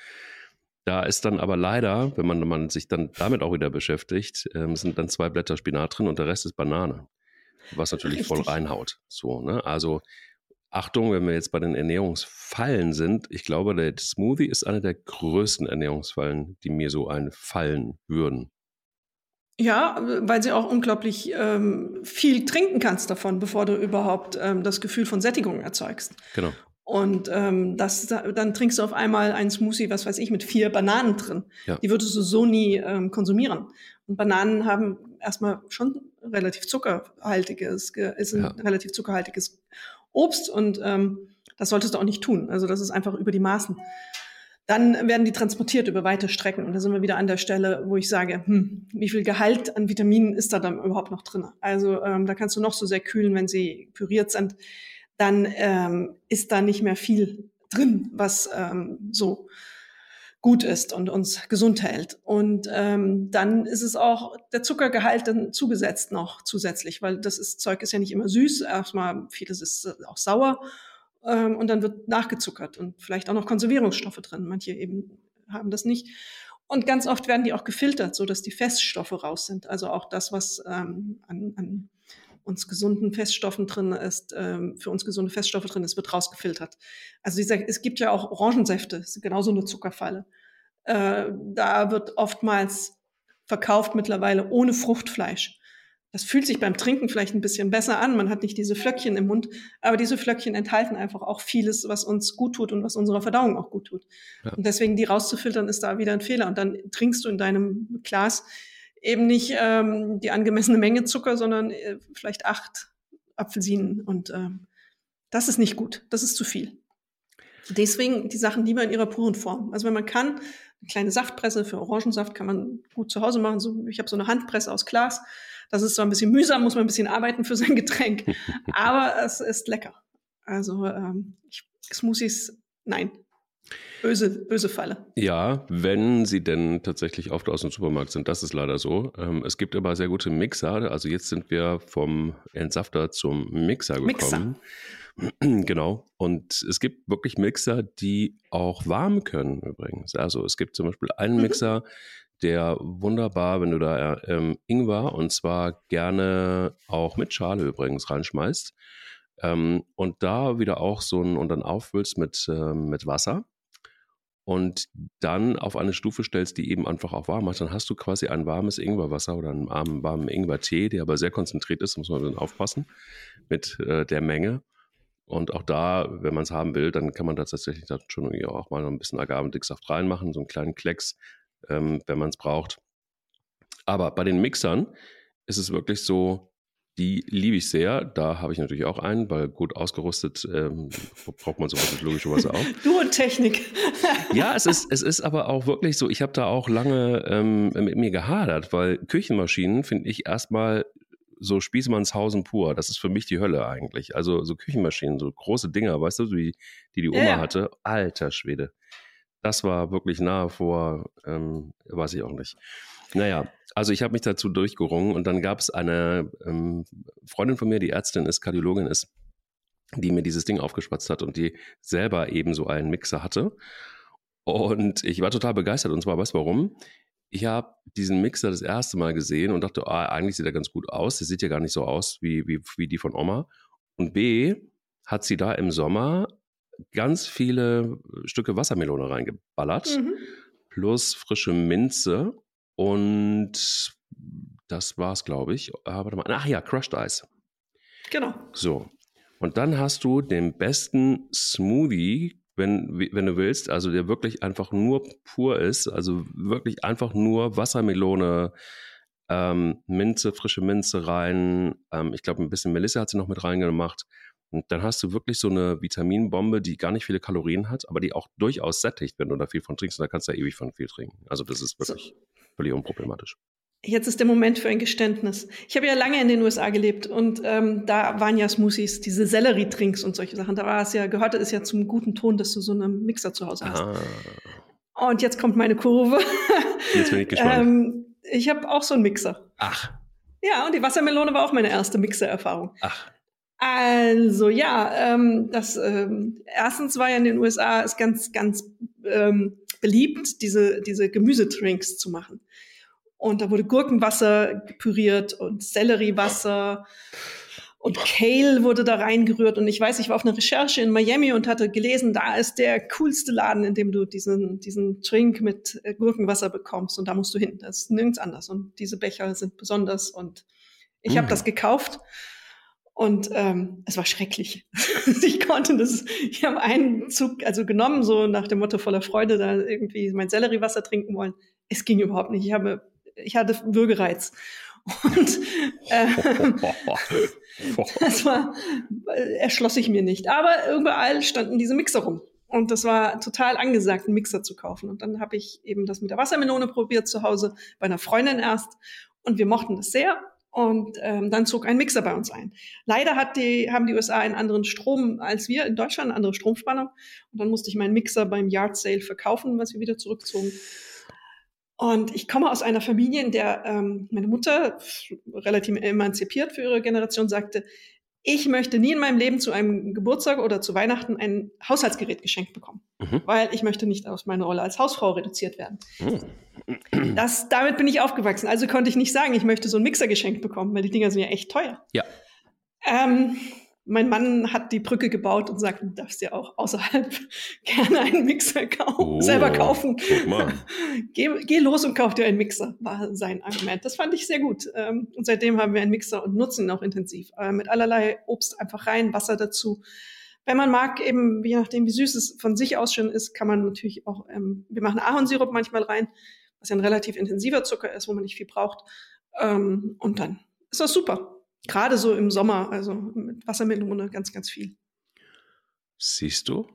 Da ist dann aber leider, wenn man, man sich dann damit auch wieder beschäftigt, ähm, sind dann zwei Blätter Spinat drin und der Rest ist Banane. Was natürlich Richtig. voll reinhaut. So, ne? Also Achtung, wenn wir jetzt bei den Ernährungsfallen sind, ich glaube, der Smoothie ist eine der größten Ernährungsfallen, die mir so einfallen würden. Ja, weil sie auch unglaublich ähm, viel trinken kannst davon, bevor du überhaupt ähm, das Gefühl von Sättigung erzeugst. Genau. Und ähm, das, dann trinkst du auf einmal einen Smoothie, was weiß ich, mit vier Bananen drin. Ja. Die würdest du so nie ähm, konsumieren. Und Bananen haben erstmal schon relativ zuckerhaltiges, ist ein ja. relativ zuckerhaltiges Obst und ähm, das solltest du auch nicht tun. Also das ist einfach über die Maßen. Dann werden die transportiert über weite Strecken. Und da sind wir wieder an der Stelle, wo ich sage, hm, wie viel Gehalt an Vitaminen ist da dann überhaupt noch drin? Also ähm, da kannst du noch so sehr kühlen, wenn sie püriert sind dann ähm, ist da nicht mehr viel drin, was ähm, so gut ist und uns gesund hält. Und ähm, dann ist es auch der Zuckergehalt dann zugesetzt noch zusätzlich, weil das ist, Zeug ist ja nicht immer süß. Erstmal vieles ist auch sauer ähm, und dann wird nachgezuckert und vielleicht auch noch Konservierungsstoffe drin. Manche eben haben das nicht. Und ganz oft werden die auch gefiltert, so dass die Feststoffe raus sind. Also auch das, was ähm, an, an uns gesunden Feststoffen drin ist, ähm, für uns gesunde Feststoffe drin ist, wird rausgefiltert. Also dieser, es gibt ja auch Orangensäfte, ist genauso eine Zuckerfalle. Äh, da wird oftmals verkauft mittlerweile ohne Fruchtfleisch. Das fühlt sich beim Trinken vielleicht ein bisschen besser an. Man hat nicht diese Flöckchen im Mund, aber diese Flöckchen enthalten einfach auch vieles, was uns gut tut und was unserer Verdauung auch gut tut. Ja. Und deswegen die rauszufiltern ist da wieder ein Fehler. Und dann trinkst du in deinem Glas eben nicht ähm, die angemessene Menge Zucker, sondern äh, vielleicht acht Apfelsinen. Und ähm, das ist nicht gut, das ist zu viel. Deswegen die Sachen lieber in ihrer puren Form. Also wenn man kann, eine kleine Saftpresse für Orangensaft kann man gut zu Hause machen. So, ich habe so eine Handpresse aus Glas. Das ist zwar ein bisschen mühsam, muss man ein bisschen arbeiten für sein Getränk, [LAUGHS] aber es ist lecker. Also ähm, ich, Smoothies, nein, Böse, böse Falle. Ja, wenn sie denn tatsächlich oft aus dem Supermarkt sind, das ist leider so. Ähm, es gibt aber sehr gute Mixer. Also jetzt sind wir vom Entsafter zum Mixer gekommen. Mixer. [CLEARS THROAT] genau. Und es gibt wirklich Mixer, die auch warm können übrigens. Also es gibt zum Beispiel einen mhm. Mixer, der wunderbar, wenn du da ähm, Ingwer und zwar gerne auch mit Schale übrigens reinschmeißt. Ähm, und da wieder auch so ein und dann auffüllst mit, äh, mit Wasser und dann auf eine Stufe stellst, die eben einfach auch warm macht, dann hast du quasi ein warmes Ingwerwasser oder einen warmen, warmen Ingwertee, der aber sehr konzentriert ist, muss man dann aufpassen mit äh, der Menge. Und auch da, wenn man es haben will, dann kann man da tatsächlich dann schon auch mal ein bisschen Agavendicksaft reinmachen, so einen kleinen Klecks, ähm, wenn man es braucht. Aber bei den Mixern ist es wirklich so, Die liebe ich sehr. Da habe ich natürlich auch einen, weil gut ausgerüstet ähm, braucht man sowas logischerweise auch. [LAUGHS] Du und Technik. [LAUGHS] ja, es ist, es ist aber auch wirklich so, ich habe da auch lange ähm, mit mir gehadert, weil Küchenmaschinen finde ich erstmal so Spießmannshausen pur. Das ist für mich die Hölle eigentlich. Also so Küchenmaschinen, so große Dinger, weißt du, die die, die Oma ja. hatte. Alter Schwede. Das war wirklich nahe vor, ähm, weiß ich auch nicht. Naja, also ich habe mich dazu durchgerungen und dann gab es eine ähm, Freundin von mir, die Ärztin ist, Kardiologin ist, die mir dieses Ding aufgespatzt hat und die selber eben so einen Mixer hatte. Und ich war total begeistert und zwar, weißt du warum? Ich habe diesen Mixer das erste Mal gesehen und dachte, ah, eigentlich sieht er ganz gut aus. Der sieht ja gar nicht so aus wie, wie, wie die von Oma. Und B, hat sie da im Sommer ganz viele Stücke Wassermelone reingeballert, mhm. plus frische Minze und das war's, glaube ich. Ah, warte mal. Ach ja, Crushed Ice. Genau. So. Und dann hast du den besten Smoothie, wenn, wenn du willst, also der wirklich einfach nur pur ist, also wirklich einfach nur Wassermelone, ähm, Minze, frische Minze rein. Ähm, ich glaube, ein bisschen Melissa hat sie noch mit reingemacht. Und dann hast du wirklich so eine Vitaminbombe, die gar nicht viele Kalorien hat, aber die auch durchaus sättigt, wenn du da viel von trinkst. Und da kannst du ja ewig von viel trinken. Also das ist wirklich so. völlig unproblematisch. Jetzt ist der Moment für ein Geständnis. Ich habe ja lange in den USA gelebt und ähm, da waren ja Smoothies, diese Sellerie-Trinks und solche Sachen. Da war es ja, gehörte es ja zum guten Ton, dass du so einen Mixer zu Hause hast. Ah. Und jetzt kommt meine Kurve. Jetzt bin ich gespannt. [LAUGHS] ähm, ich habe auch so einen Mixer. Ach. Ja, und die Wassermelone war auch meine erste Mixer-Erfahrung. Ach. Also ja, ähm, das ähm, erstens war ja in den USA ist ganz, ganz ähm, beliebt, diese, diese Gemüsetrinks zu machen. Und da wurde Gurkenwasser püriert und Selleriewasser und Kale wurde da reingerührt. Und ich weiß, ich war auf einer Recherche in Miami und hatte gelesen, da ist der coolste Laden, in dem du diesen, diesen Trink mit äh, Gurkenwasser bekommst. Und da musst du hin. Das ist nirgends anders. Und diese Becher sind besonders. Und ich mhm. habe das gekauft. Und ähm, es war schrecklich. [LAUGHS] ich konnte das, ich habe einen Zug also genommen, so nach dem Motto voller Freude, da irgendwie mein Selleriewasser trinken wollen. Es ging überhaupt nicht. Ich habe ich hatte Würgereiz. Und äh, [LAUGHS] das war, erschloss ich mir nicht. Aber überall standen diese Mixer rum. Und das war total angesagt, einen Mixer zu kaufen. Und dann habe ich eben das mit der Wassermelone probiert zu Hause, bei einer Freundin erst. Und wir mochten das sehr. Und ähm, dann zog ein Mixer bei uns ein. Leider hat die, haben die USA einen anderen Strom als wir in Deutschland, eine andere Stromspannung. Und dann musste ich meinen Mixer beim Yard Sale verkaufen, was wir wieder zurückzogen. Und ich komme aus einer Familie, in der ähm, meine Mutter, relativ emanzipiert für ihre Generation, sagte, ich möchte nie in meinem Leben zu einem Geburtstag oder zu Weihnachten ein Haushaltsgerät geschenkt bekommen, mhm. weil ich möchte nicht aus meiner Rolle als Hausfrau reduziert werden. Mhm. Das, damit bin ich aufgewachsen. Also konnte ich nicht sagen, ich möchte so einen Mixer geschenkt bekommen, weil die Dinger sind ja echt teuer. Ja. Ähm, mein Mann hat die Brücke gebaut und sagt, du darfst dir auch außerhalb [LAUGHS] gerne einen Mixer kaufen, oh, selber kaufen. [LAUGHS] geh, geh, los und kauf dir einen Mixer, war sein Argument. Das fand ich sehr gut. Ähm, und seitdem haben wir einen Mixer und nutzen ihn auch intensiv. Äh, mit allerlei Obst einfach rein, Wasser dazu. Wenn man mag, eben, je nachdem, wie süß es von sich aus schon ist, kann man natürlich auch, ähm, wir machen Ahornsirup manchmal rein, was ja ein relativ intensiver Zucker ist, wo man nicht viel braucht. Ähm, und dann ist das super. Gerade so im Sommer, also mit Wassermelone ganz, ganz viel. Siehst du?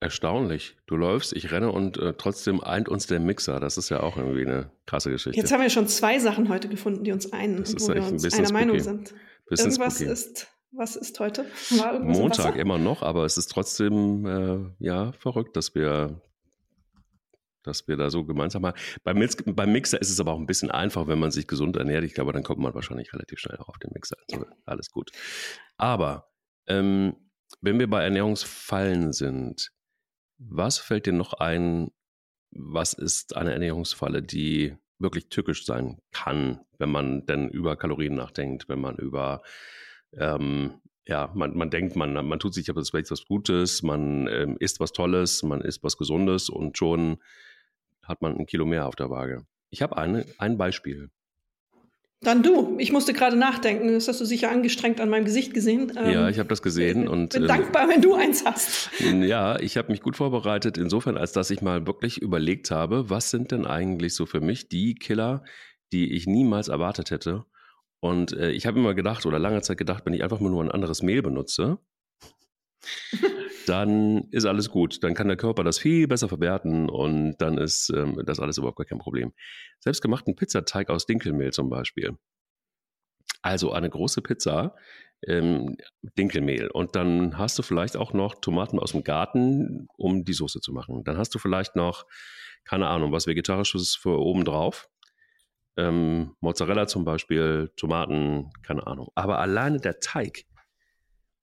Erstaunlich. Du läufst, ich renne und äh, trotzdem eint uns der Mixer. Das ist ja auch irgendwie eine krasse Geschichte. Jetzt haben wir schon zwei Sachen heute gefunden, die uns einen, das wo wir uns ein einer spooky. Meinung sind. Bisschen Irgendwas spooky. ist, was ist heute? Montag immer noch, aber es ist trotzdem äh, ja verrückt, dass wir dass wir da so gemeinsam haben. Beim, beim, Mixer ist es aber auch ein bisschen einfach, wenn man sich gesund ernährt. Ich glaube, dann kommt man wahrscheinlich relativ schnell auch auf den Mixer. Also alles gut. Aber ähm, wenn wir bei Ernährungsfallen sind, was fällt dir noch ein, was ist eine Ernährungsfalle, die wirklich tückisch sein kann, wenn man denn über Kalorien nachdenkt, wenn man über ähm, ja, man, man denkt, man, man tut sich aber vielleicht was Gutes, man ähm, isst was Tolles, man isst was Gesundes und schon hat man ein Kilo mehr auf der Waage. Ich habe eine, ein Beispiel. Dann du. Ich musste gerade nachdenken. Das hast du sicher angestrengt an meinem Gesicht gesehen. ja, ähm, ich habe das gesehen. und bin ähm, dankbar, wenn du eins hast. Ja, ich habe mich gut vorbereitet, insofern, als dass ich mal wirklich überlegt habe, was sind denn eigentlich so für mich die Killer, die ich niemals erwartet hätte Und äh, ich habe immer gedacht oder lange Zeit gedacht, wenn ich einfach nur ein anderes Mehl benutze, [LAUGHS] dann ist alles gut. Dann kann der Körper das viel besser verwerten und dann ist ähm, das alles überhaupt gar kein Problem. Selbstgemachten Pizzateig aus Dinkelmehl zum Beispiel. Also eine große Pizza, ähm, Dinkelmehl. Und dann hast du vielleicht auch noch Tomaten aus dem Garten, um die Soße zu machen. Dann hast du vielleicht noch, keine Ahnung, was Vegetarisches für oben drauf. Ähm, Mozzarella zum Beispiel, Tomaten, keine Ahnung. Aber alleine der Teig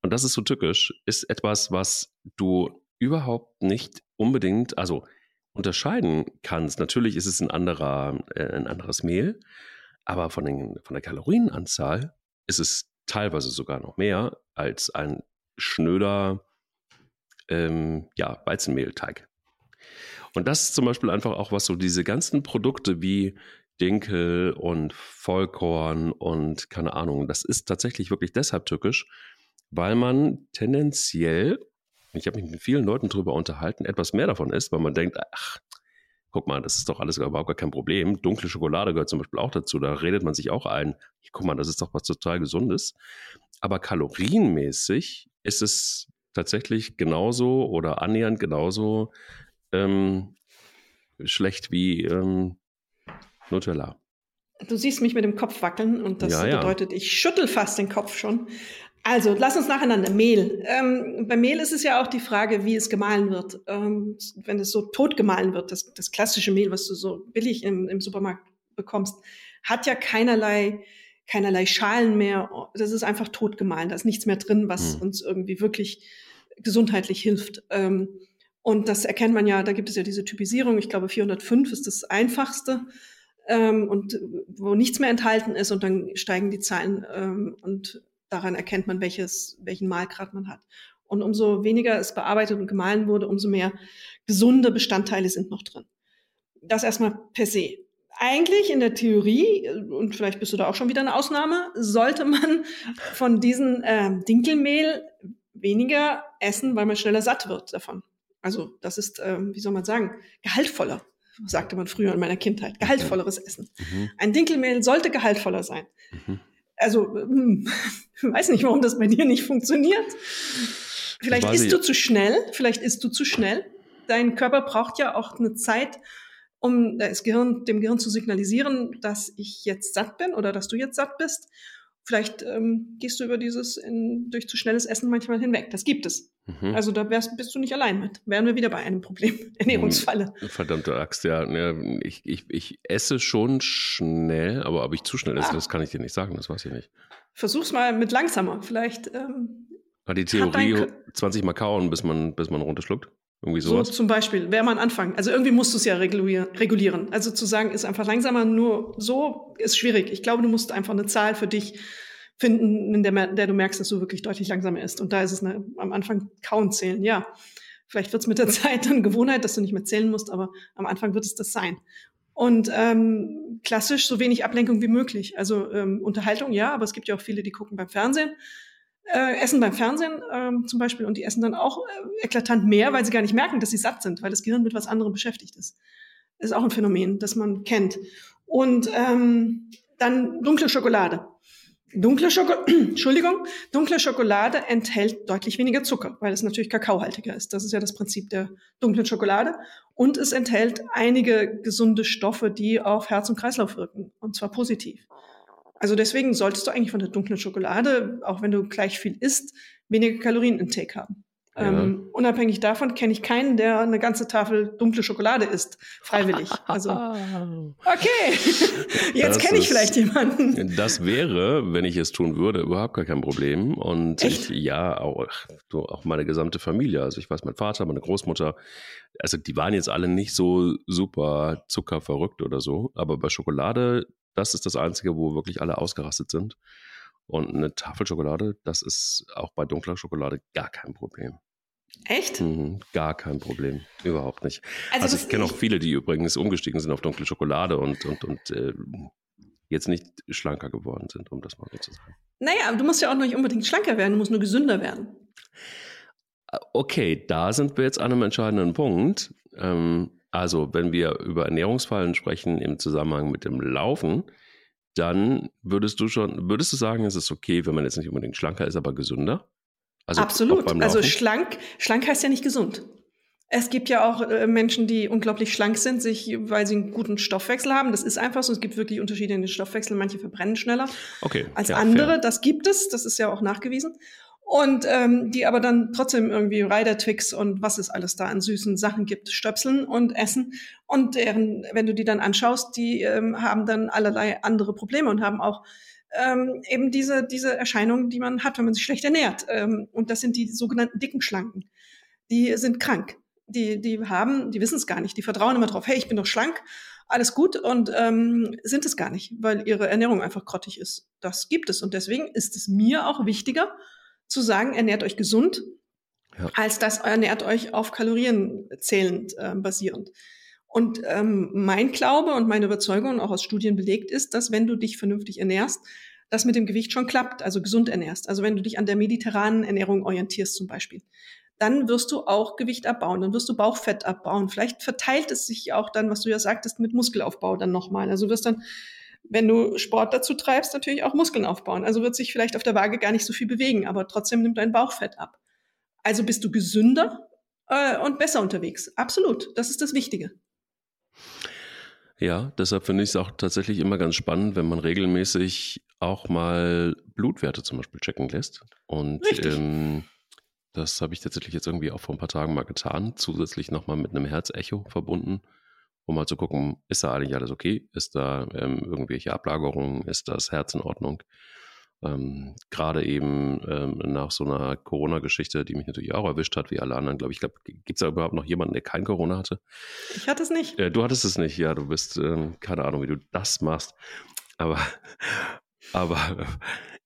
und das ist so tückisch, ist etwas, was du überhaupt nicht unbedingt, also unterscheiden kannst. Natürlich ist es ein, anderer, äh, ein anderes Mehl, aber von, den, von der Kalorienanzahl ist es teilweise sogar noch mehr als ein schnöder ähm, ja, Weizenmehlteig. Und das ist zum Beispiel einfach auch was so diese ganzen Produkte wie Dinkel und Vollkorn und keine Ahnung, das ist tatsächlich wirklich deshalb tückisch, weil man tendenziell, ich habe mich mit vielen Leuten darüber unterhalten, etwas mehr davon isst, weil man denkt, ach, guck mal, das ist doch alles überhaupt gar kein Problem. Dunkle Schokolade gehört zum Beispiel auch dazu, da redet man sich auch ein, guck mal, das ist doch was total Gesundes. Aber kalorienmäßig ist es tatsächlich genauso oder annähernd genauso ähm, schlecht wie ähm, Nutella. Du siehst mich mit dem Kopf wackeln und das Ja, ja. bedeutet, ich schüttel fast den Kopf schon. Also, lass uns nacheinander. Mehl. Ähm, bei Mehl ist es ja auch die Frage, wie es gemahlen wird. Ähm, wenn es so tot gemahlen wird, das, das klassische Mehl, was du so billig im, im Supermarkt bekommst, hat ja keinerlei, keinerlei Schalen mehr. Das ist einfach tot gemahlen. Da ist nichts mehr drin, was Hm. uns irgendwie wirklich gesundheitlich hilft. Ähm, und das erkennt man ja, da gibt es ja diese Typisierung. Ich glaube, 405 ist das einfachste. Ähm, und wo nichts mehr enthalten ist und dann steigen die Zahlen ähm, und daran erkennt man, welches, welchen Mahlgrad man hat. Und umso weniger es bearbeitet und gemahlen wurde, umso mehr gesunde Bestandteile sind noch drin. Das erstmal per se. Eigentlich in der Theorie, und vielleicht bist du da auch schon wieder eine Ausnahme, sollte man von diesem ähm, Dinkelmehl weniger essen, weil man schneller satt wird davon. Also das ist, ähm, wie soll man sagen, gehaltvoller, sagte man früher in meiner Kindheit. Gehaltvolleres Essen. Mhm. Ein Dinkelmehl sollte gehaltvoller sein. Mhm. Also, hm, ich [LAUGHS] weiß nicht, warum das bei dir nicht funktioniert. Vielleicht isst ich- du zu schnell, vielleicht isst du zu schnell. Dein Körper braucht ja auch eine Zeit, um das Gehirn, dem Gehirn zu signalisieren, dass ich jetzt satt bin oder dass du jetzt satt bist. Vielleicht ähm, gehst du über dieses in, durch zu schnelles Essen manchmal hinweg. Das gibt es. Mhm. Also da wärst, bist du nicht allein mit. Wären wir wieder bei einem Problem. [LAUGHS] Ernährungsfalle. Verdammte Axt, ja. ne, Ich, ich, ich esse schon schnell, aber ob ich zu schnell esse, Ah. das kann ich dir nicht sagen, das weiß ich nicht. Versuch's mal mit langsamer. Vielleicht ähm, Hat die Theorie, Kö- 20 Mal kauen, bis man, bis man runterschluckt? Irgendwie So sowas? zum Beispiel, wäre mal ein Anfang. Also irgendwie musst du es ja regulier- regulieren. Also zu sagen, ist einfach langsamer, nur so ist schwierig. Ich glaube, du musst einfach eine Zahl für dich finden, in der, der du merkst, dass du wirklich deutlich langsamer ist. Und da ist es eine, am Anfang kauen zählen, ja. Vielleicht wird es mit der [LAUGHS] Zeit dann Gewohnheit, dass du nicht mehr zählen musst, aber am Anfang wird es das sein. Und ähm, klassisch so wenig Ablenkung wie möglich. Also ähm, Unterhaltung, ja, aber es gibt ja auch viele, die gucken beim Fernsehen äh, essen beim Fernsehen ähm, zum Beispiel und die essen dann auch äh, eklatant mehr, weil sie gar nicht merken, dass sie satt sind, weil das Gehirn mit was anderem beschäftigt ist. Das ist auch ein Phänomen, das man kennt. Und ähm, dann dunkle Schokolade. Dunkle Schokolade, [CLEARS THROAT] Entschuldigung, dunkle Schokolade enthält deutlich weniger Zucker, weil es natürlich kakaohaltiger ist. Das ist ja das Prinzip der dunklen Schokolade. Und es enthält einige gesunde Stoffe, die auf Herz und Kreislauf wirken, und zwar positiv. Also deswegen solltest du eigentlich von der dunklen Schokolade, auch wenn du gleich viel isst, weniger Kalorienintake haben. Ja. Ähm, unabhängig davon kenne ich keinen, der eine ganze Tafel dunkle Schokolade isst, freiwillig. Also [LAUGHS] okay, [LAUGHS] jetzt kenne ich vielleicht jemanden. Das wäre, wenn ich es tun würde, überhaupt gar kein Problem. Und Echt? Ich, ja, auch, auch meine gesamte Familie. Also ich weiß, mein Vater, meine Großmutter, also die waren jetzt alle nicht so super zuckerverrückt oder so. Aber bei Schokolade, das ist das Einzige, wo wirklich alle ausgerastet sind. Und eine Tafel Schokolade, das ist auch bei dunkler Schokolade gar kein Problem. Echt? Mhm, gar kein Problem. Überhaupt nicht. Also, das- ich kenne auch viele, die übrigens umgestiegen sind auf dunkle Schokolade und, und, und äh, jetzt nicht schlanker geworden sind, um das mal so zu sagen. Naja, aber du musst ja auch nicht unbedingt schlanker werden, du musst nur gesünder werden. Okay, da sind wir jetzt an einem entscheidenden Punkt. Ähm, also, wenn wir über Ernährungsfallen sprechen im Zusammenhang mit dem Laufen, dann würdest du schon, würdest du sagen, es ist okay, wenn man jetzt nicht unbedingt schlanker ist, aber gesünder? Also Absolut. Also schlank, schlank heißt ja nicht gesund. Es gibt ja auch äh, Menschen, die unglaublich schlank sind, sich, weil sie einen guten Stoffwechsel haben. Das ist einfach so. Es gibt wirklich Unterschiede in den Stoffwechseln. Manche verbrennen schneller okay, als ja, andere. Fair. Das gibt es. Das ist ja auch nachgewiesen. Und ähm, die aber dann trotzdem irgendwie Rider-Twix und was es alles da an süßen Sachen gibt, stöpseln und essen. Und deren, wenn du die dann anschaust, die ähm, haben dann allerlei andere Probleme und haben auch ähm, eben diese, diese Erscheinungen, die man hat, wenn man sich schlecht ernährt. Ähm, und das sind die sogenannten dicken Schlanken. Die sind krank. Die, die haben, die wissen es gar nicht. Die vertrauen immer drauf, hey, ich bin doch schlank, alles gut und ähm, sind es gar nicht, weil ihre Ernährung einfach grottig ist. Das gibt es. Und deswegen ist es mir auch wichtiger, zu sagen, ernährt euch gesund, ja. als das ernährt euch auf Kalorien zählend äh, basierend. Und ähm, mein Glaube und meine Überzeugung auch aus Studien belegt ist, dass wenn du dich vernünftig ernährst, das mit dem Gewicht schon klappt, also gesund ernährst. Also wenn du dich an der mediterranen Ernährung orientierst zum Beispiel, dann wirst du auch Gewicht abbauen, dann wirst du Bauchfett abbauen. Vielleicht verteilt es sich auch dann, was du ja sagtest, mit Muskelaufbau dann nochmal. Also wirst dann wenn du Sport dazu treibst, natürlich auch Muskeln aufbauen. Also wird sich vielleicht auf der Waage gar nicht so viel bewegen, aber trotzdem nimmt dein Bauchfett ab. Also bist du gesünder äh, und besser unterwegs. Absolut. Das ist das Wichtige. Ja, deshalb finde ich es auch tatsächlich immer ganz spannend, wenn man regelmäßig auch mal Blutwerte zum Beispiel checken lässt. Und ähm, das habe ich tatsächlich jetzt irgendwie auch vor ein paar Tagen mal getan, zusätzlich nochmal mit einem Herzecho verbunden um mal zu gucken, ist da eigentlich alles okay? Ist da ähm, irgendwelche Ablagerungen? Ist das Herz in Ordnung? Ähm, Gerade eben ähm, nach so einer Corona-Geschichte, die mich natürlich auch erwischt hat, wie alle anderen, glaube ich. glaube, gibt es da überhaupt noch jemanden, der kein Corona hatte? Ich hatte es nicht. Äh, du hattest es nicht, ja. Du bist, ähm, keine Ahnung, wie du das machst. Aber, [LAUGHS] aber,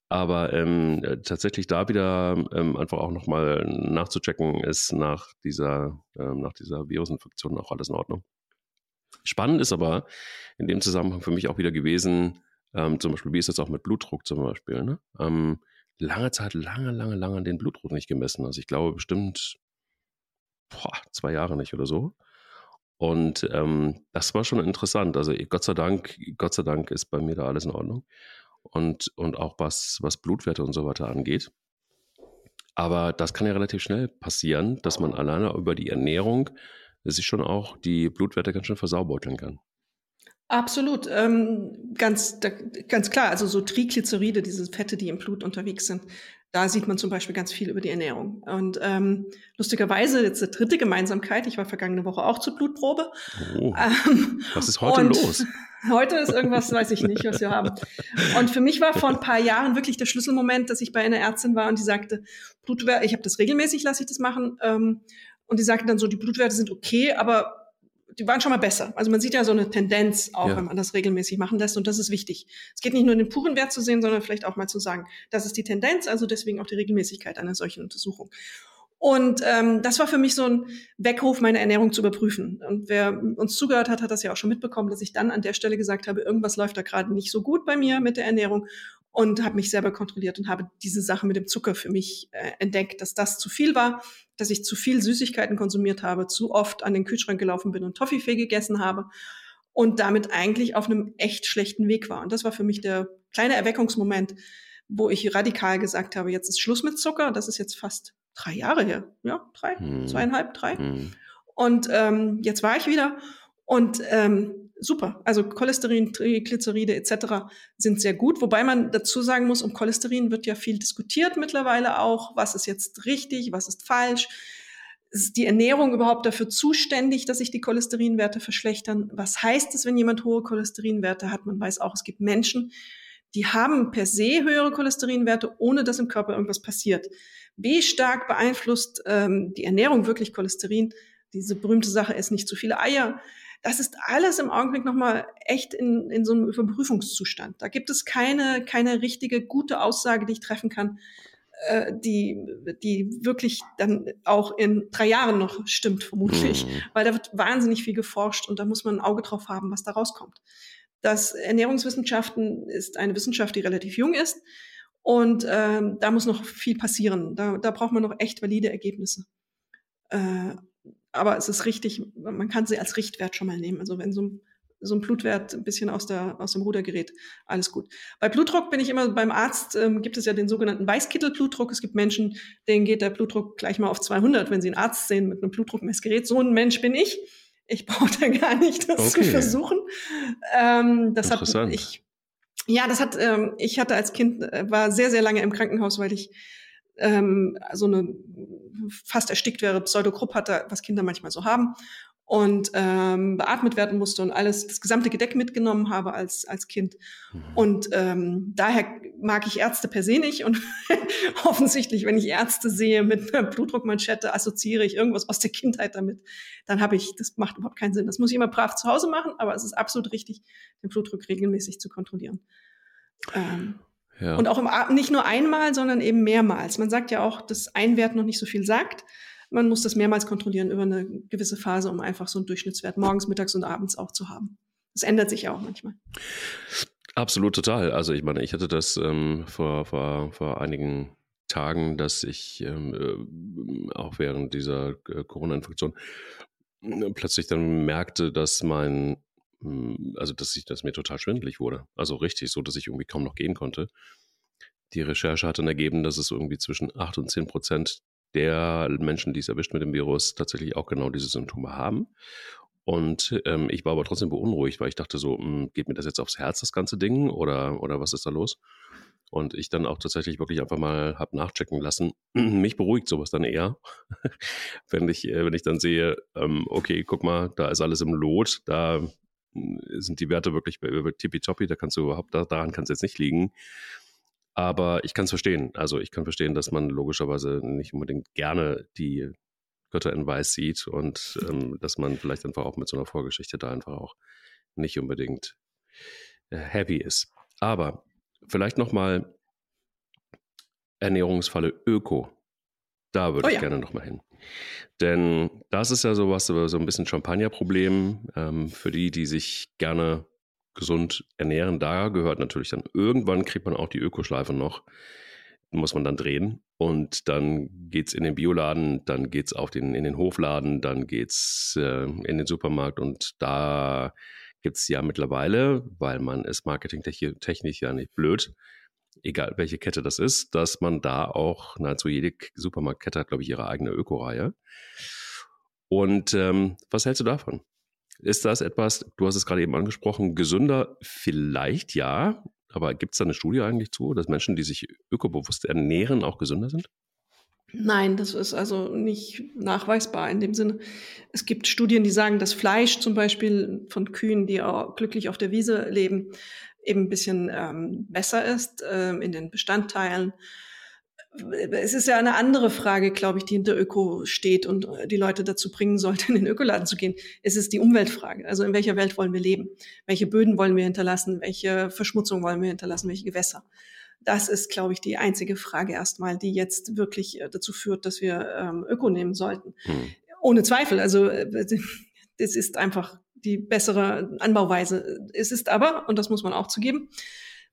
aber ähm, tatsächlich da wieder ähm, einfach auch nochmal nachzuchecken, ist nach dieser, ähm, nach dieser Virusinfektion auch alles in Ordnung. Spannend ist aber in dem Zusammenhang für mich auch wieder gewesen, ähm, zum Beispiel, wie ist das auch mit Blutdruck zum Beispiel, ne? ähm, lange Zeit, lange, lange, lange den Blutdruck nicht gemessen. Also ich glaube bestimmt boah, zwei Jahre nicht oder so. Und ähm, das war schon interessant. Also Gott sei Dank, Gott sei Dank ist bei mir da alles in Ordnung. Und, und auch was, was Blutwerte und so weiter angeht. Aber das kann ja relativ schnell passieren, dass man alleine über die Ernährung sich schon auch die Blutwerte ganz schön versaubeuteln kann. Absolut, ähm, ganz, da, ganz klar. Also so Triglyceride, diese Fette, die im Blut unterwegs sind, da sieht man zum Beispiel ganz viel über die Ernährung. Und ähm, lustigerweise, jetzt eine dritte Gemeinsamkeit, ich war vergangene Woche auch zur Blutprobe. Oh, [LAUGHS] ähm, was ist heute los? [LAUGHS] Heute ist irgendwas, weiß ich nicht, was wir haben. Und für mich war vor ein paar Jahren wirklich der Schlüsselmoment, dass ich bei einer Ärztin war und die sagte, Blutwerte, ich habe das regelmäßig, lasse ich das machen. Ähm, und die sagten dann so, die Blutwerte sind okay, aber die waren schon mal besser. Also man sieht ja so eine Tendenz auch, ja. wenn man das regelmäßig machen lässt und das ist wichtig. Es geht nicht nur den puren Wert zu sehen, sondern vielleicht auch mal zu sagen, das ist die Tendenz, also deswegen auch die Regelmäßigkeit einer solchen Untersuchung. Und ähm, das war für mich so ein Weckruf, meine Ernährung zu überprüfen. Und wer uns zugehört hat, hat das ja auch schon mitbekommen, dass ich dann an der Stelle gesagt habe, irgendwas läuft da gerade nicht so gut bei mir mit der Ernährung und habe mich selber kontrolliert und habe diese Sache mit dem Zucker für mich äh, entdeckt, dass das zu viel war, dass ich zu viel Süßigkeiten konsumiert habe, zu oft an den Kühlschrank gelaufen bin und Toffifee gegessen habe und damit eigentlich auf einem echt schlechten Weg war. Und das war für mich der kleine Erweckungsmoment, wo ich radikal gesagt habe, jetzt ist Schluss mit Zucker. Das ist jetzt fast drei Jahre her. Ja, drei, hm. zweieinhalb, drei. Hm. Und ähm, jetzt war ich wieder und ähm, super. Also Cholesterin, Triglyceride etc. sind sehr gut. Wobei man dazu sagen muss, um Cholesterin wird ja viel diskutiert mittlerweile auch. Was ist jetzt richtig, was ist falsch? Ist die Ernährung überhaupt dafür zuständig, dass sich die Cholesterinwerte verschlechtern? Was heißt es, wenn jemand hohe Cholesterinwerte hat? Man weiß auch, es gibt Menschen, die haben per se höhere Cholesterinwerte, ohne dass im Körper irgendwas passiert. Wie stark beeinflusst ähm, die Ernährung wirklich Cholesterin? Diese berühmte Sache, ist nicht zu viele Eier das ist alles im Augenblick nochmal echt in, in so einem Überprüfungszustand. Da gibt es keine, keine richtige, gute Aussage, die ich treffen kann, äh, die, die wirklich dann auch in drei Jahren noch stimmt, vermutlich. Mhm. Weil da wird wahnsinnig viel geforscht und da muss man ein Auge drauf haben, was da rauskommt. Das Ernährungswissenschaften ist eine Wissenschaft, die relativ jung ist. Und ähm, da muss noch viel passieren. Da, da braucht man noch echt valide Ergebnisse. Äh, aber es ist richtig, man kann sie als Richtwert schon mal nehmen. Also wenn so so ein Blutwert ein bisschen aus, der, aus dem Ruder gerät, alles gut. Bei Blutdruck bin ich immer beim Arzt, ähm, gibt es ja den sogenannten Weißkittelblutdruck. Es gibt Menschen, denen geht der Blutdruck gleich mal auf 200, wenn sie einen Arzt sehen mit einem Blutdruckmessgerät. So ein Mensch bin ich. Ich brauche gar nicht das okay. zu versuchen. Ähm, das hat ich, ja, das hat, ähm, ich hatte als Kind, äh, war sehr, sehr lange im Krankenhaus, weil ich ähm, so eine fast erstickt wäre, Pseudogrupp hatte, was Kinder manchmal so haben und ähm, beatmet werden musste und alles, das gesamte Gedeck mitgenommen habe als, als Kind. Mhm. Und ähm, daher mag ich Ärzte per se nicht und [LAUGHS] offensichtlich, wenn ich Ärzte sehe mit einer Blutdruckmanschette, assoziiere ich irgendwas aus der Kindheit damit. Dann habe ich, das macht überhaupt keinen Sinn. Das muss ich immer brav zu Hause machen, aber es ist absolut richtig, den Blutdruck regelmäßig zu kontrollieren. Ähm, ja. Und auch im, nicht nur einmal, sondern eben mehrmals. Man sagt ja auch, dass ein Wert noch nicht so viel sagt. Man muss das mehrmals kontrollieren über eine gewisse Phase, um einfach so einen Durchschnittswert morgens, mittags und abends auch zu haben. Das ändert sich ja auch manchmal. Absolut total. Also ich meine, ich hatte das ähm, vor, vor, vor einigen Tagen, dass ich ähm, äh, auch während dieser äh, Corona-Infektion äh, plötzlich dann merkte, dass mein also dass ich das mir total schwindelig wurde. Also richtig, so dass ich irgendwie kaum noch gehen konnte. Die Recherche hat dann ergeben, dass es irgendwie zwischen 8 und 10 Prozent der Menschen, die es erwischt mit dem Virus, tatsächlich auch genau diese Symptome haben. Und ähm, ich war aber trotzdem beunruhigt, weil ich dachte so, mh, hm, geht mir das jetzt aufs Herz, das ganze Ding, oder, oder was ist da los? Und ich dann auch tatsächlich wirklich einfach mal habe nachchecken lassen. [CLEARS THROAT] Mich beruhigt sowas dann eher, [LAUGHS] wenn ich, äh, wenn ich dann sehe, ähm, okay, guck mal, da ist alles im Lot, da sind die Werte wirklich tippitoppi, da kannst du überhaupt, daran kann es jetzt nicht liegen. Aber ich kann es verstehen. Also ich kann verstehen, dass man logischerweise nicht unbedingt gerne die Götter in Weiß sieht und ähm, dass man vielleicht einfach auch mit so einer Vorgeschichte da einfach auch nicht unbedingt äh, happy ist. Aber vielleicht nochmal Ernährungsfalle Öko. Da würde oh, ich ja. gerne nochmal hin. Denn das ist ja sowas, so ein bisschen Champagnerproblem ähm, für die, die sich gerne gesund ernähren. Da gehört natürlich dann irgendwann kriegt man auch die Ökoschleife noch. Muss man dann drehen. Und dann geht es in den Bioladen, dann geht es den, in den Hofladen, dann geht es äh, in den Supermarkt und da gibt es ja mittlerweile, weil man ist marketingtechnisch ja nicht blöd, egal welche Kette das ist, dass man da auch, nahezu jede Supermarktkette hat, glaube ich, ihre eigene Öko-Reihe. Und ähm, was hältst du davon? Ist das etwas, du hast es gerade eben angesprochen, gesünder? Vielleicht ja, aber gibt es da eine Studie eigentlich zu, dass Menschen, die sich ökobewusst ernähren, auch gesünder sind? Nein, das ist also nicht nachweisbar in dem Sinne. Es gibt Studien, die sagen, dass Fleisch zum Beispiel von Kühen, die auch glücklich auf der Wiese leben, eben ein bisschen ähm, besser ist ähm, in den Bestandteilen. Es ist ja eine andere Frage, glaube ich, die hinter Öko steht und äh, die Leute dazu bringen sollte, [LAUGHS] in den Ökoladen zu gehen. Es ist die Umweltfrage. Also in welcher Welt wollen wir leben? Welche Böden wollen wir hinterlassen? Welche Verschmutzung wollen wir hinterlassen? Welche Gewässer? Das ist, glaube ich, die einzige Frage erstmal, die jetzt wirklich äh, dazu führt, dass wir ähm, Öko nehmen sollten. Hm. Ohne Zweifel. Also äh, [LAUGHS] das ist einfach die bessere Anbauweise. Es ist aber, und das muss man auch zugeben,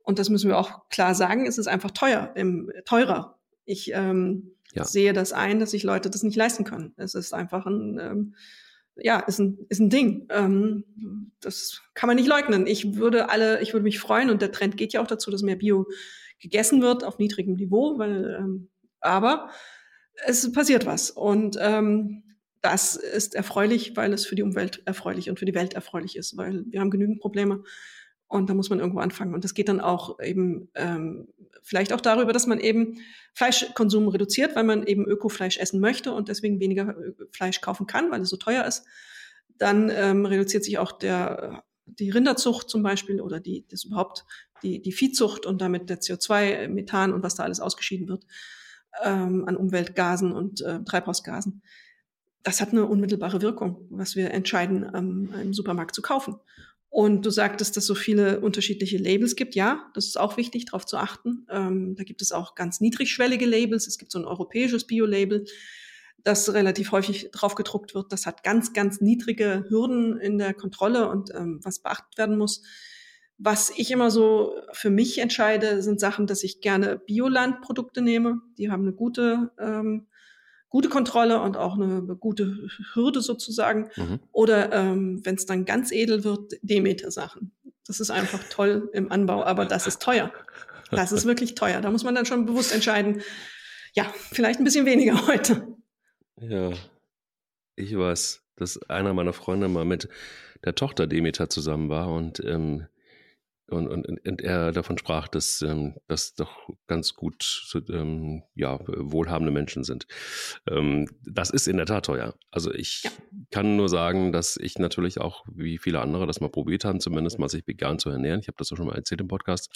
und das müssen wir auch klar sagen, es ist einfach teuer, im, teurer. Ich ähm, ja. sehe das ein, dass sich Leute das nicht leisten können. Es ist einfach ein, ähm, ja, ist ein, ist ein Ding. Ähm, das kann man nicht leugnen. Ich würde alle, ich würde mich freuen und der Trend geht ja auch dazu, dass mehr Bio gegessen wird auf niedrigem Niveau, weil, ähm, aber es passiert was und ähm, das ist erfreulich, weil es für die Umwelt erfreulich und für die Welt erfreulich ist, weil wir haben genügend Probleme und da muss man irgendwo anfangen. Und das geht dann auch eben ähm, vielleicht auch darüber, dass man eben Fleischkonsum reduziert, weil man eben Ökofleisch essen möchte und deswegen weniger äh, Fleisch kaufen kann, weil es so teuer ist. Dann ähm, reduziert sich auch der die Rinderzucht zum Beispiel oder die das überhaupt die die Viehzucht und damit der CO2, Methan und was da alles ausgeschieden wird ähm, an Umweltgasen und äh, Treibhausgasen das hat eine unmittelbare Wirkung, was wir entscheiden, ähm, im Supermarkt zu kaufen. Und du sagtest, dass es so viele unterschiedliche Labels gibt. Ja, das ist auch wichtig, darauf zu achten. Ähm, da gibt es auch ganz niedrigschwellige Labels. Es gibt so ein europäisches Bio-Label, das relativ häufig drauf gedruckt wird. Das hat ganz, ganz niedrige Hürden in der Kontrolle und ähm, was beachtet werden muss. Was ich immer so für mich entscheide, sind Sachen, dass ich gerne Biolandprodukte nehme. Die haben eine gute ähm, gute Kontrolle und auch eine gute Hürde sozusagen. Mhm. Oder ähm, wenn es dann ganz edel wird, Demeter-Sachen. Das ist einfach toll im Anbau, aber das ist teuer. Das ist wirklich teuer. Da muss man dann schon bewusst entscheiden, ja, vielleicht ein bisschen weniger [LAUGHS] heute. Ja, ich weiß, dass einer meiner Freunde mal mit der Tochter Demeter zusammen war und ähm, und, und, und er davon sprach, dass ähm, das doch ganz gut ähm, ja, wohlhabende Menschen sind. Ähm, das ist in der Tat teuer. Also ich ja. kann nur sagen, dass ich natürlich auch, wie viele andere, das mal probiert haben, zumindest mal sich vegan zu ernähren. Ich habe das auch schon mal erzählt im Podcast.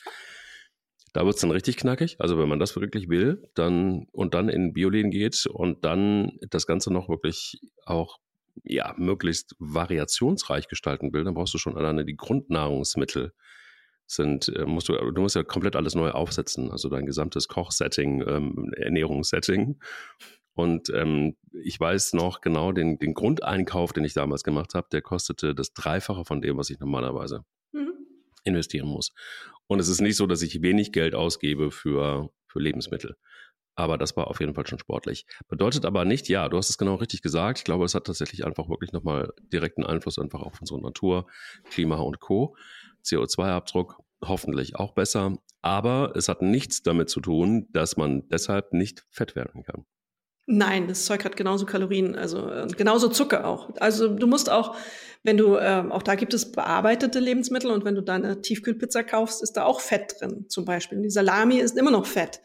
Da wird es dann richtig knackig. Also wenn man das wirklich will, dann und dann in Bioläden geht und dann das Ganze noch wirklich auch ja, möglichst variationsreich gestalten will, dann brauchst du schon alleine die Grundnahrungsmittel sind, äh, musst du, du musst ja komplett alles neu aufsetzen, also dein gesamtes Kochsetting, ähm, Ernährungssetting. Und ähm, ich weiß noch genau, den, den Grundeinkauf, den ich damals gemacht habe, der kostete das Dreifache von dem, was ich normalerweise mhm. investieren muss. Und es ist nicht so, dass ich wenig Geld ausgebe für, für Lebensmittel. Aber das war auf jeden Fall schon sportlich. Bedeutet aber nicht, ja, du hast es genau richtig gesagt. Ich glaube, es hat tatsächlich einfach wirklich nochmal direkten Einfluss einfach auf unsere Natur, Klima und Co. CO2-Abdruck hoffentlich auch besser. Aber es hat nichts damit zu tun, dass man deshalb nicht fett werden kann. Nein, das Zeug hat genauso Kalorien, also äh, genauso Zucker auch. Also du musst auch, wenn du, äh, auch da gibt es bearbeitete Lebensmittel und wenn du da eine Tiefkühlpizza kaufst, ist da auch Fett drin zum Beispiel. Die Salami ist immer noch Fett.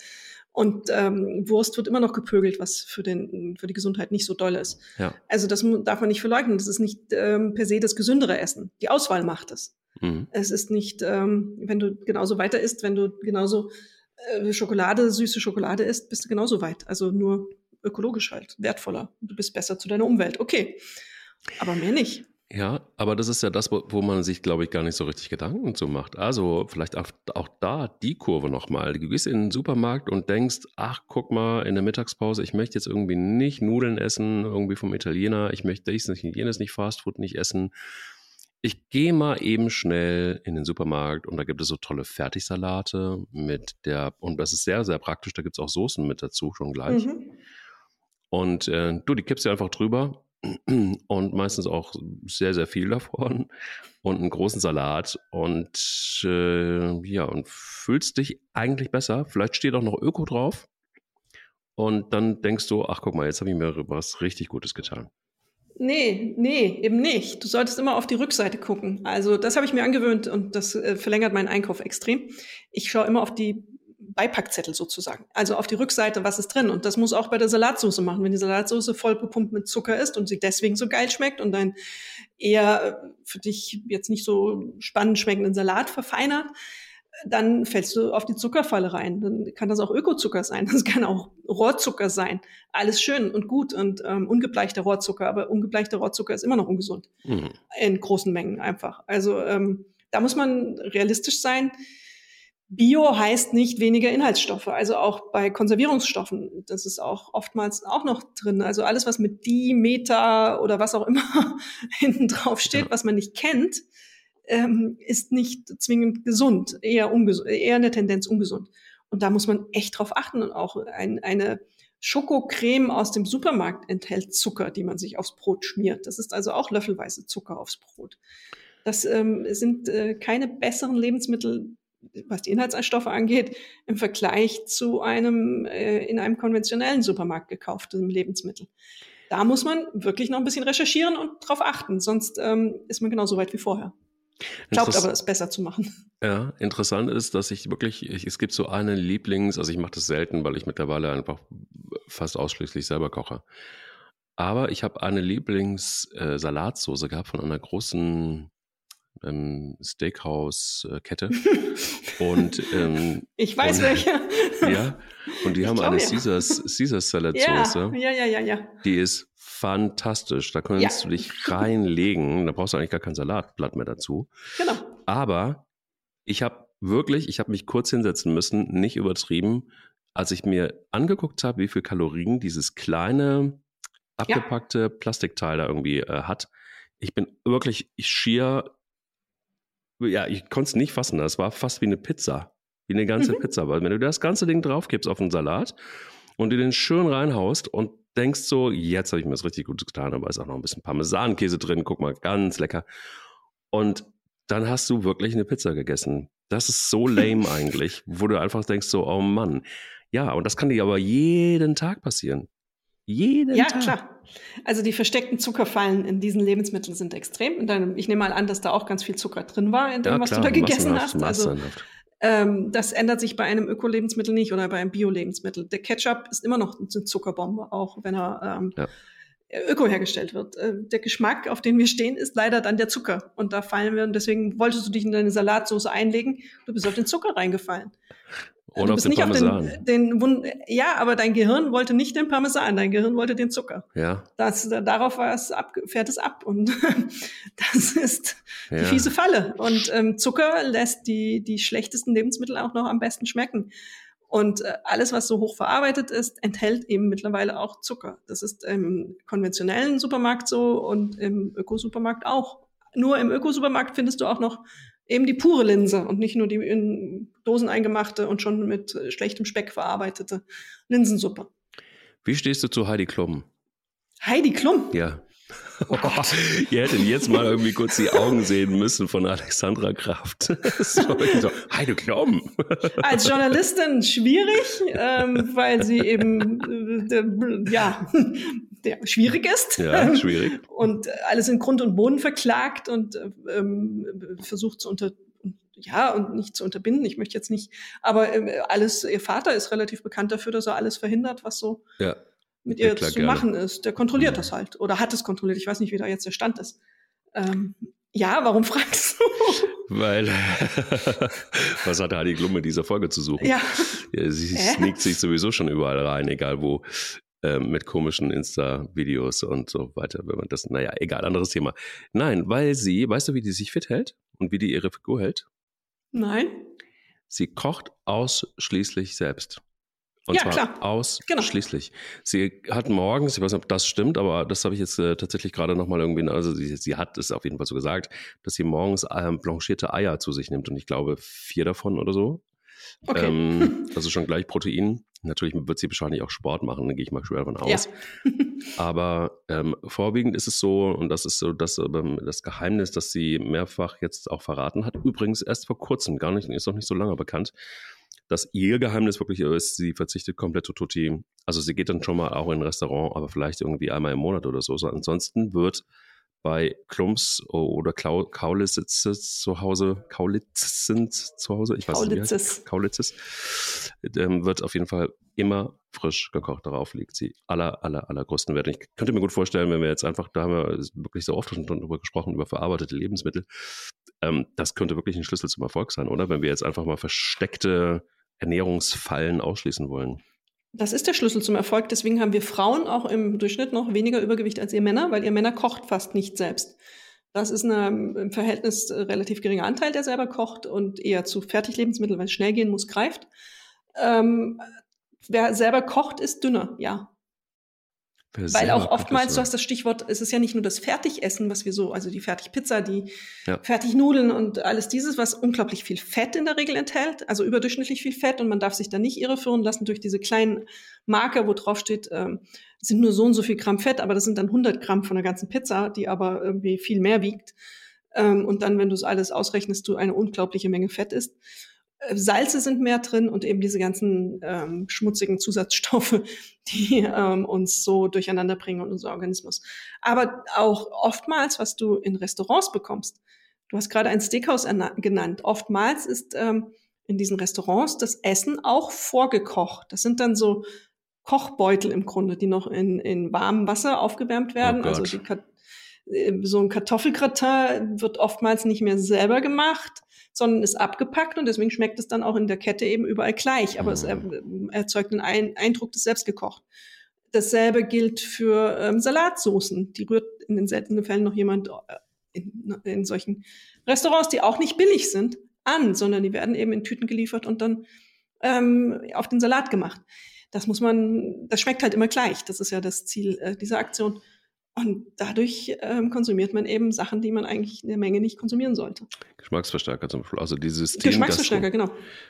Und ähm, Wurst wird immer noch gepögelt, was für, den, für die Gesundheit nicht so doll ist. Ja. Also das darf man nicht verleugnen. Das ist nicht ähm, per se das gesündere Essen. Die Auswahl macht es. Mhm. Es ist nicht, ähm, wenn du genauso weiter isst, wenn du genauso äh, Schokolade, süße Schokolade isst, bist du genauso weit. Also nur ökologisch halt, wertvoller. Du bist besser zu deiner Umwelt. Okay. Aber mehr nicht. Ja, aber das ist ja das, wo man sich, glaube ich, gar nicht so richtig Gedanken zu macht. Also vielleicht auch, auch da die Kurve nochmal. Du gehst in den Supermarkt und denkst, ach, guck mal, in der Mittagspause, ich möchte jetzt irgendwie nicht Nudeln essen, irgendwie vom Italiener, ich möchte dies nicht, jenes nicht, Fastfood nicht essen ich gehe mal eben schnell in den Supermarkt und da gibt es so tolle Fertigsalate mit der, und das ist sehr, sehr praktisch, da gibt es auch Soßen mit dazu schon gleich. Mhm. Und äh, du, die kippst du einfach drüber [CLEARS THROAT] und meistens auch sehr, sehr viel davon [LAUGHS] und einen großen Salat und äh, ja, und fühlst dich eigentlich besser. Vielleicht steht auch noch Öko drauf. Und dann denkst du, ach guck mal, jetzt habe ich mir was richtig Gutes getan. Nee, nee, eben nicht. Du solltest immer auf die Rückseite gucken. Also das habe ich mir angewöhnt und das äh, verlängert meinen Einkauf extrem. Ich schaue immer auf die Beipackzettel sozusagen. Also auf die Rückseite, was ist drin. Und das muss auch bei der Salatsauce machen. Wenn die Salatsauce voll gepumpt mit Zucker ist und sie deswegen so geil schmeckt und ein eher äh, für dich jetzt nicht so spannend schmeckenden Salat verfeinert, dann fällst du auf die Zuckerfalle rein. Dann kann das auch Ökozucker sein, [LAUGHS] das kann auch Rohrzucker sein. Alles schön und gut und ähm, ungebleichter Rohrzucker, aber ungebleichter Rohrzucker ist immer noch ungesund. Mhm. In großen Mengen einfach. Also ähm, da muss man realistisch sein. Bio heißt nicht weniger Inhaltsstoffe, also auch bei Konservierungsstoffen. Das ist auch oftmals auch noch drin. Also alles, was mit die, Meta oder was auch immer [LAUGHS] hinten drauf steht, was man nicht kennt, ähm, ist nicht zwingend gesund, eher, ungesund, eher eine Tendenz ungesund. Und da muss man echt drauf achten und auch ein, eine Schokocreme aus dem Supermarkt enthält Zucker, die man sich aufs Brot schmiert. Das ist also auch löffelweise Zucker aufs Brot. Das ähm, sind äh, keine besseren Lebensmittel, was die Inhaltsstoffe angeht, im Vergleich zu einem äh, in einem konventionellen Supermarkt gekauften Lebensmittel. Da muss man wirklich noch ein bisschen recherchieren und drauf achten, sonst ähm, ist man genauso weit wie vorher. Glaubt aber, es besser zu machen. [LAUGHS] Ja, interessant ist, dass ich wirklich, ich, es gibt so eine Lieblings, also ich mache das selten, weil ich mittlerweile einfach fast ausschließlich selber koche. Aber ich habe eine Lieblings-Salatsoße äh, gehabt von einer großen ähm, Steakhouse-Kette. [LAUGHS] und ähm, ich weiß und, welche. [LAUGHS] ja, und die ich haben eine. Caesars, Caesars Salad Soße. Ja, ja, ja, ja. Die ist fantastisch. Da kannst ja. du dich reinlegen. Da brauchst du eigentlich gar kein Salatblatt mehr dazu. Genau. Aber ich habe wirklich, ich habe mich kurz hinsetzen müssen, nicht übertrieben, als ich mir angeguckt habe, wie viel Kalorien dieses kleine abgepackte ja. Plastikteil da irgendwie äh, hat. Ich bin wirklich ich schier, ja, ich konnte es nicht fassen. Das war fast wie eine Pizza, wie eine ganze mhm. Pizza. Weil wenn du das ganze Ding draufkippst auf den Salat und du den schön reinhaust und denkst so, jetzt habe ich mir das richtig gut getan, aber ist auch noch ein bisschen Parmesankäse drin, guck mal, ganz lecker. Und dann hast du wirklich eine Pizza gegessen. Das ist so lame [LAUGHS] eigentlich, wo du einfach denkst so, oh Mann. Ja, und das kann dir aber jeden Tag passieren. Jeden ja, Tag. klar. Also die versteckten Zuckerfallen in diesen Lebensmitteln sind extrem. Und dann, ich nehme mal an, dass da auch ganz viel Zucker drin war in dem, Ja, was klar, du da gegessen massenhaft, hast. Also massenhaft. Ähm, das ändert sich bei einem Öko-Lebensmittel nicht oder bei einem Bio-Lebensmittel. Der Ketchup ist immer noch eine Zuckerbombe, auch wenn er ähm, Ja. öko hergestellt wird. Äh, der Geschmack, auf den wir stehen, ist leider dann der Zucker. Und da fallen wir, und deswegen wolltest du dich in deine Salatsauce einlegen, du bist auf den Zucker reingefallen. Und du bist nicht Parmesan. auf den, den ja, aber dein Gehirn wollte nicht den Parmesan, dein Gehirn wollte den Zucker. ja, Das, darauf war es ab, fährt es ab und [LAUGHS] das ist die ja. fiese Falle. Und ähm, Zucker lässt die, die schlechtesten Lebensmittel auch noch am besten schmecken. Und äh, alles, was so hoch verarbeitet ist, enthält eben mittlerweile auch Zucker. Das ist im konventionellen Supermarkt so und im Ökosupermarkt auch. Nur im Ökosupermarkt findest du auch noch eben die pure Linse und nicht nur die in Dosen eingemachte und schon mit äh, schlechtem Speck verarbeitete Linsensuppe. Wie stehst du zu Heidi Klum? Heidi Klum. Ja. Oh Gott. [LAUGHS] Ihr hättet jetzt mal irgendwie kurz die Augen sehen müssen von Alexandra Kraft. [LAUGHS] so, so, Heidi Klum. [LAUGHS] Als Journalistin schwierig, ähm, weil sie eben äh, ja der schwierig ist Ja, schwierig. und alles in Grund und Boden verklagt und ähm, versucht zu unter ja und nicht zu unterbinden. Ich möchte jetzt nicht, aber äh, alles. Ihr Vater ist relativ bekannt dafür, dass er alles verhindert, was so Ja. Mit ihr zu machen ist. Der kontrolliert Mhm. das halt oder hat es kontrolliert. Ich weiß nicht, wie da jetzt der Stand ist. Ähm, ja, warum [LAUGHS] fragst du? Weil, [LAUGHS] was hat Heidi Klum mit dieser Folge zu suchen? ja. Ja, sie Hä? sneakt sich sowieso schon überall rein, egal wo, ähm, mit komischen Insta-Videos und so weiter. Wenn man das, naja, egal, anderes Thema. Nein, weil sie, weißt du, wie die sich fit hält und wie die ihre Figur hält? Nein. Sie kocht ausschließlich selbst. Und Ja, zwar klar. Genau. ausschließlich. Sie hat morgens, ich weiß nicht, ob das stimmt, aber das habe ich jetzt äh, tatsächlich gerade nochmal irgendwie, also sie, sie hat es auf jeden Fall so gesagt, dass sie morgens ähm, blanchierte Eier zu sich nimmt und ich glaube vier davon oder so. Okay. Ähm, [LAUGHS] also schon gleich Protein. Natürlich wird sie wahrscheinlich auch Sport machen, da gehe ich mal schwer davon aus. Ja. [LAUGHS] Aber ähm, vorwiegend ist es so, und das ist so das, ähm, das Geheimnis, das sie mehrfach jetzt auch verraten hat, übrigens erst vor kurzem, gar nicht, ist noch nicht so lange bekannt, dass ihr Geheimnis wirklich ist, sie verzichtet komplett zu Tutti. Also sie geht dann schon mal auch in ein Restaurant, aber vielleicht irgendwie einmal im Monat oder so. so ansonsten wird bei Klumps oder Klau Kaulitzes zu Hause, Kaulitzen zu Hause, ich weiß nicht, wie. Kaulitzes, ähm, wird auf jeden Fall immer frisch gekocht. Darauf liegt sie aller, aller, allergrößten Wert. Ich könnte mir gut vorstellen, wenn wir jetzt einfach, da haben wir wirklich so oft schon drüber gesprochen, über verarbeitete Lebensmittel, ähm, das könnte wirklich ein Schlüssel zum Erfolg sein, oder? Wenn wir jetzt einfach mal versteckte Ernährungsfallen ausschließen wollen. Das ist der Schlüssel zum Erfolg. Deswegen haben wir Frauen auch im Durchschnitt noch weniger Übergewicht als ihr Männer, weil ihr Männer kocht fast nicht selbst. Das ist eine, im Verhältnis äh, relativ geringer Anteil, der selber kocht und eher zu Fertiglebensmitteln, weil es schnell gehen muss, greift. Ähm, wer selber kocht, ist dünner, ja. Weil auch oftmals, du hast das Stichwort, es ist ja nicht nur das Fertigessen, was wir so, also die Fertigpizza, die Ja. Fertignudeln und alles dieses, was unglaublich viel Fett in der Regel enthält, also überdurchschnittlich viel Fett und man darf sich da nicht irreführen lassen durch diese kleinen Marker, wo drauf steht, ähm, es sind nur so und so viel Gramm Fett, aber das sind dann 100 Gramm von der ganzen Pizza, die aber irgendwie viel mehr wiegt. Ähm, und dann, wenn du es alles ausrechnest, du eine unglaubliche Menge Fett isst. Äh, Salze sind mehr drin und eben diese ganzen ähm, schmutzigen Zusatzstoffe, [LAUGHS] die ähm, uns so durcheinander bringen und unser Organismus. Aber auch oftmals, was du in Restaurants bekommst, du hast gerade ein Steakhouse genannt, oftmals ist ähm, in diesen Restaurants das Essen auch vorgekocht. Das sind dann so Kochbeutel im Grunde, die noch in, in warmem Wasser aufgewärmt werden. Oh also die so ein Kartoffelgratin wird oftmals nicht mehr selber gemacht, sondern ist abgepackt und deswegen schmeckt es dann auch in der Kette eben überall gleich, aber es er, erzeugt den Ein Eindruck des Selbstgekocht. Dasselbe gilt für ähm, Salatsoßen. Die rührt in den seltenen Fällen noch jemand äh, in, in solchen Restaurants, die auch nicht billig sind, an, sondern die werden eben in Tüten geliefert und dann ähm, auf den Salat gemacht. Das muss man, das schmeckt halt immer gleich. Das ist ja das Ziel äh, dieser Aktion. Und dadurch ähm, konsumiert man eben Sachen, die man eigentlich in der Menge nicht konsumieren sollte. Geschmacksverstärker zum Beispiel. Also dieses System Geschmacksverstärker, genau.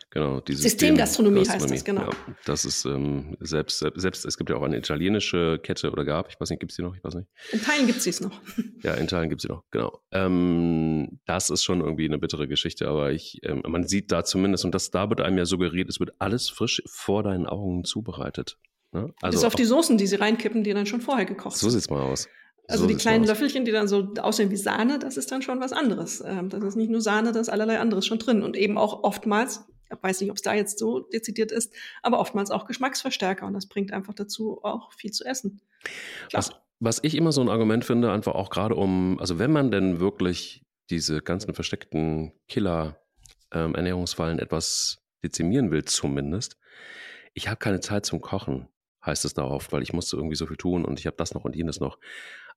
Genau, dieses Systemgastronomie heißt das, genau. Ja, das ist ähm, selbst, selbst, es gibt ja auch eine italienische Kette oder gab, ich weiß nicht, gibt es die noch? Ich weiß nicht. In Teilen gibt es sie noch. [LAUGHS] Ja, in Teilen gibt es sie noch, genau. Ähm, das ist schon irgendwie eine bittere Geschichte, aber ich, ähm, man sieht da zumindest, und das da wird einem ja suggeriert, es wird alles frisch vor deinen Augen zubereitet. Ne? Also Bis auf die Soßen, die sie reinkippen, die dann schon vorher gekocht sind. So sieht's mal aus. Also so die kleinen Löffelchen, die dann so aussehen wie Sahne, das ist dann schon was anderes. Ähm, das ist nicht nur Sahne, da ist allerlei anderes schon drin. Und eben auch oftmals, ich weiß nicht, ob es da jetzt so dezidiert ist, aber oftmals auch Geschmacksverstärker. Und das bringt einfach dazu, auch viel zu essen. Was, was ich immer so ein Argument finde, einfach auch gerade um, also wenn man denn wirklich diese ganzen versteckten Killer-Ernährungsfallen ähm, etwas dezimieren will, zumindest, ich habe keine Zeit zum Kochen heißt es da oft, weil ich musste irgendwie so viel tun und ich habe das noch und jenes noch.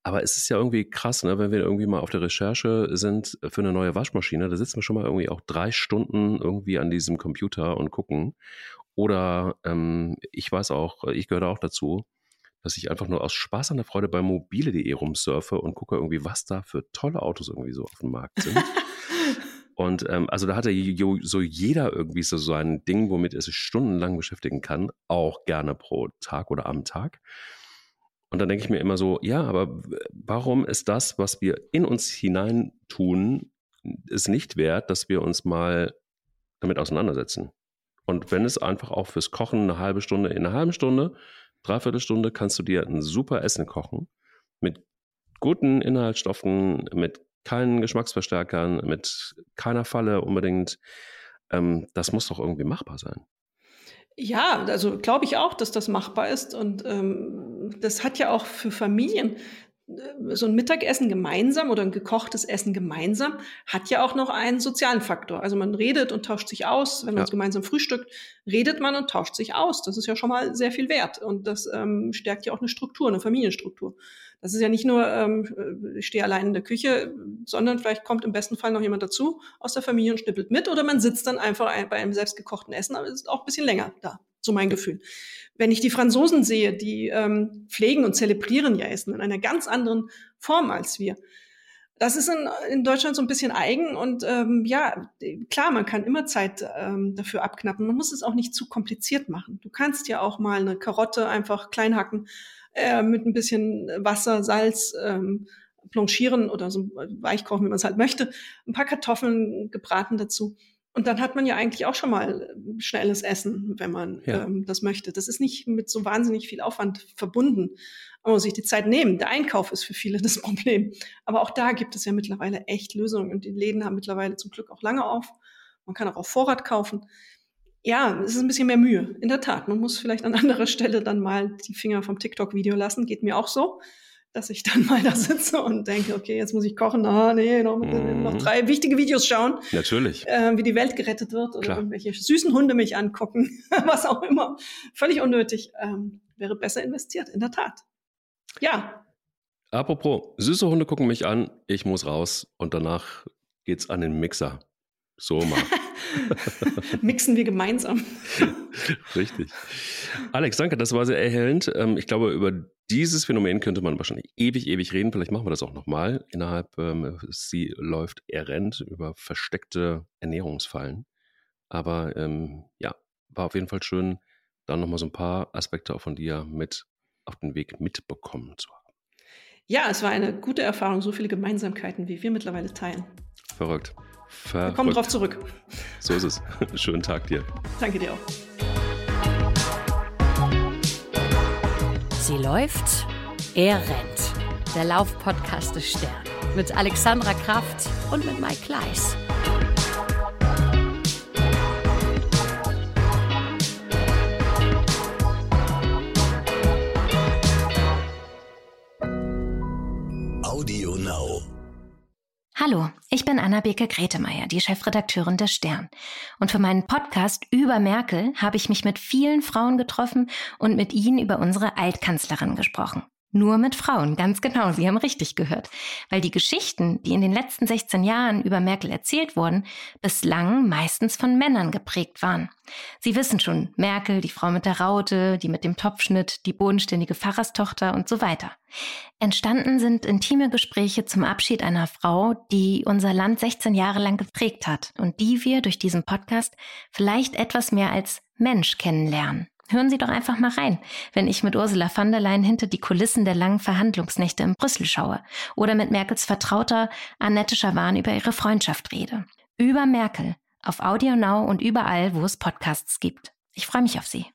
Aber es ist ja irgendwie krass, ne, wenn wir irgendwie mal auf der Recherche sind für eine neue Waschmaschine, da sitzen wir schon mal irgendwie auch drei Stunden irgendwie an diesem Computer und gucken. Oder ähm, ich weiß auch, ich gehöre auch dazu, dass ich einfach nur aus Spaß an der Freude bei mobile.de rumsurfe und gucke irgendwie, was da für tolle Autos irgendwie so auf dem Markt sind. [LAUGHS] Und ähm, also da hatte so jeder irgendwie so sein Ding, womit er sich stundenlang beschäftigen kann, auch gerne pro Tag oder am Tag. Und dann denke ich mir immer so, ja, aber warum ist das, was wir in uns hinein tun, es nicht wert, dass wir uns mal damit auseinandersetzen? Und wenn es einfach auch fürs Kochen eine halbe Stunde, in einer halben Stunde, dreiviertel Stunde kannst du dir ein super Essen kochen mit guten Inhaltsstoffen, mit keinen Geschmacksverstärkern, mit keiner Falle unbedingt. Ähm, das muss doch irgendwie machbar sein. Ja, also glaube ich auch, dass das machbar ist. Und ähm, das hat ja auch für Familien äh, so ein Mittagessen gemeinsam oder ein gekochtes Essen gemeinsam hat ja auch noch einen sozialen Faktor. Also man redet und tauscht sich aus. Wenn man ja. gemeinsam frühstückt, redet man und tauscht sich aus. Das ist ja schon mal sehr viel wert. Und das ähm, stärkt ja auch eine Struktur, eine Familienstruktur. Das ist ja nicht nur, ähm, ich stehe allein in der Küche, sondern vielleicht kommt im besten Fall noch jemand dazu aus der Familie und schnippelt mit oder man sitzt dann einfach bei einem selbstgekochten Essen, aber ist auch ein bisschen länger da, so mein Gefühl. Wenn ich die Franzosen sehe, die ähm, pflegen und zelebrieren ja Essen in einer ganz anderen Form als wir. Das ist in, in Deutschland so ein bisschen eigen und ähm, ja, klar, man kann immer Zeit ähm, dafür abknappen. Man muss es auch nicht zu kompliziert machen. Du kannst ja auch mal eine Karotte einfach klein hacken äh, mit ein bisschen Wasser, Salz ähm, blanchieren oder so weich kochen, wie man es halt möchte. Ein paar Kartoffeln gebraten dazu. Und dann hat man ja eigentlich auch schon mal äh, schnelles Essen, wenn man ja. ähm, das möchte. Das ist nicht mit so wahnsinnig viel Aufwand verbunden. Man muss sich die Zeit nehmen. Der Einkauf ist für viele [LAUGHS] das Problem. Aber auch da gibt es ja mittlerweile echt Lösungen. Und die Läden haben mittlerweile zum Glück auch lange auf. Man kann auch auf Vorrat kaufen ja, es ist ein bisschen mehr Mühe. In der Tat. Man muss vielleicht an [LAUGHS] anderer Stelle dann mal die Finger vom TikTok-Video lassen. Geht mir auch so, dass ich dann [LAUGHS] mal da sitze und denke, okay, jetzt muss ich kochen. Ah, nee, noch, mhm. noch drei wichtige Videos schauen. Natürlich. Äh, wie die Welt gerettet wird oder Klar. irgendwelche süßen Hunde mich angucken. [LAUGHS] Was auch immer. Völlig unnötig. Ähm, wäre besser investiert, in der Tat. Ja. Apropos, süße Hunde gucken mich an. Ich muss raus und danach geht's an den Mixer. So mal. [LAUGHS] Mixen wir gemeinsam. Richtig. Alex, danke, das war sehr erhellend. Ähm, ich glaube, über dieses Phänomen könnte man wahrscheinlich ewig, ewig reden. Vielleicht machen wir das auch nochmal innerhalb ähm, Sie läuft errennt über versteckte Ernährungsfallen. Aber ähm, ja, war auf jeden Fall schön, da nochmal so ein paar Aspekte auch von dir mit auf den Weg mitbekommen zu haben. Ja, es war eine gute Erfahrung, so viele Gemeinsamkeiten, wie wir mittlerweile teilen. Verrückt. Verrückt. Wir kommen drauf zurück. So ist es. [LAUGHS] Schönen Tag dir. Danke dir auch. Sie läuft, er rennt. Der Laufpodcast des Stern. Mit Alexandra Kraft und mit Mike Kleiss. Hallo, ich bin Anna-Beke Gretemeyer, die Chefredakteurin des Stern. Und für meinen Podcast über Merkel habe ich mich mit vielen Frauen getroffen und mit ihnen über unsere Altkanzlerin gesprochen. Nur mit Frauen, ganz genau, Sie haben richtig gehört. Weil die Geschichten, die in den letzten 16 Jahren über Merkel erzählt wurden, bislang meistens von Männern geprägt waren. Sie wissen schon, Merkel, die Frau mit der Raute, die mit dem Topfschnitt, die bodenständige Pfarrerstochter und so weiter. Entstanden sind intime Gespräche zum Abschied einer Frau, die unser Land 16 Jahre lang geprägt hat und die wir durch diesen Podcast vielleicht etwas mehr als Mensch kennenlernen. Hören Sie doch einfach mal rein, wenn ich mit Ursula von der Leyen hinter die Kulissen der langen Verhandlungsnächte in Brüssel schaue oder mit Merkels Vertrauter Annette Schawan über ihre Freundschaft rede. Über Merkel auf Audio Now und überall, wo es Podcasts gibt. Ich freue mich auf Sie.